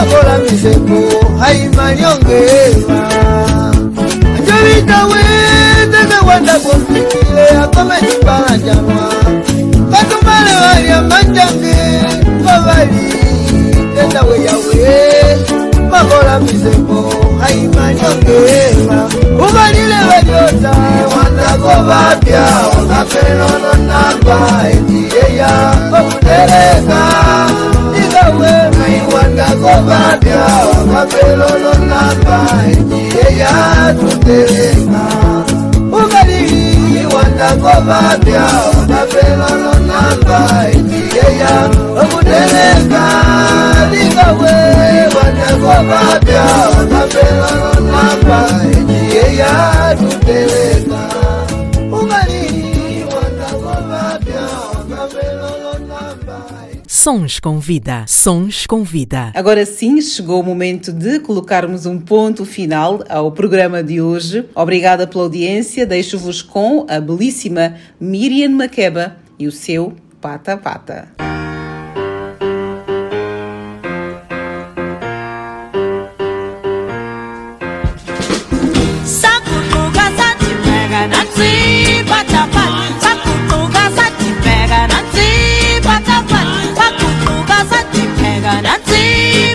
bakola miseko haimaliongewa anjolitawe tenewenda kontikile akometibalanjanwa katumale walya manjange babali tendawe yawe bakola miseko haimaliongewa ubalile balyota wanako bapya ongapelono namba etiyeya okutereka igawe wangakobabya wakakelolonamba iye yatutelenga ukalili wangakobabya wakakelolonamba iye yakutelenga lingawe wangakobabya wakakelolonamba iye yatutelenga Sons com Vida. Sons com Vida. Agora sim, chegou o momento de colocarmos um ponto final ao programa de hoje. Obrigada pela audiência. Deixo-vos com a belíssima Miriam Makeba e o seu Pata Pata.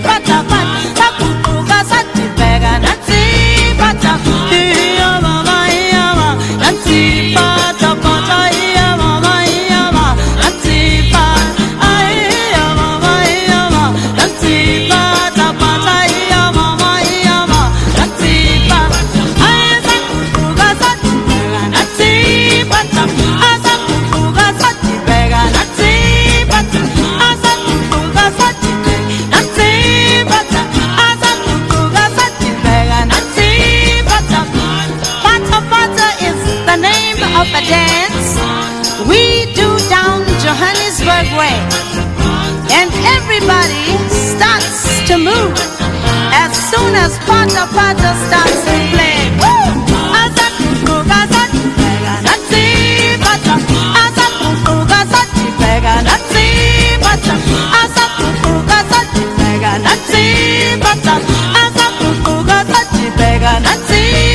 mi. to move as soon as Pata Pata starts to play. Pega asa.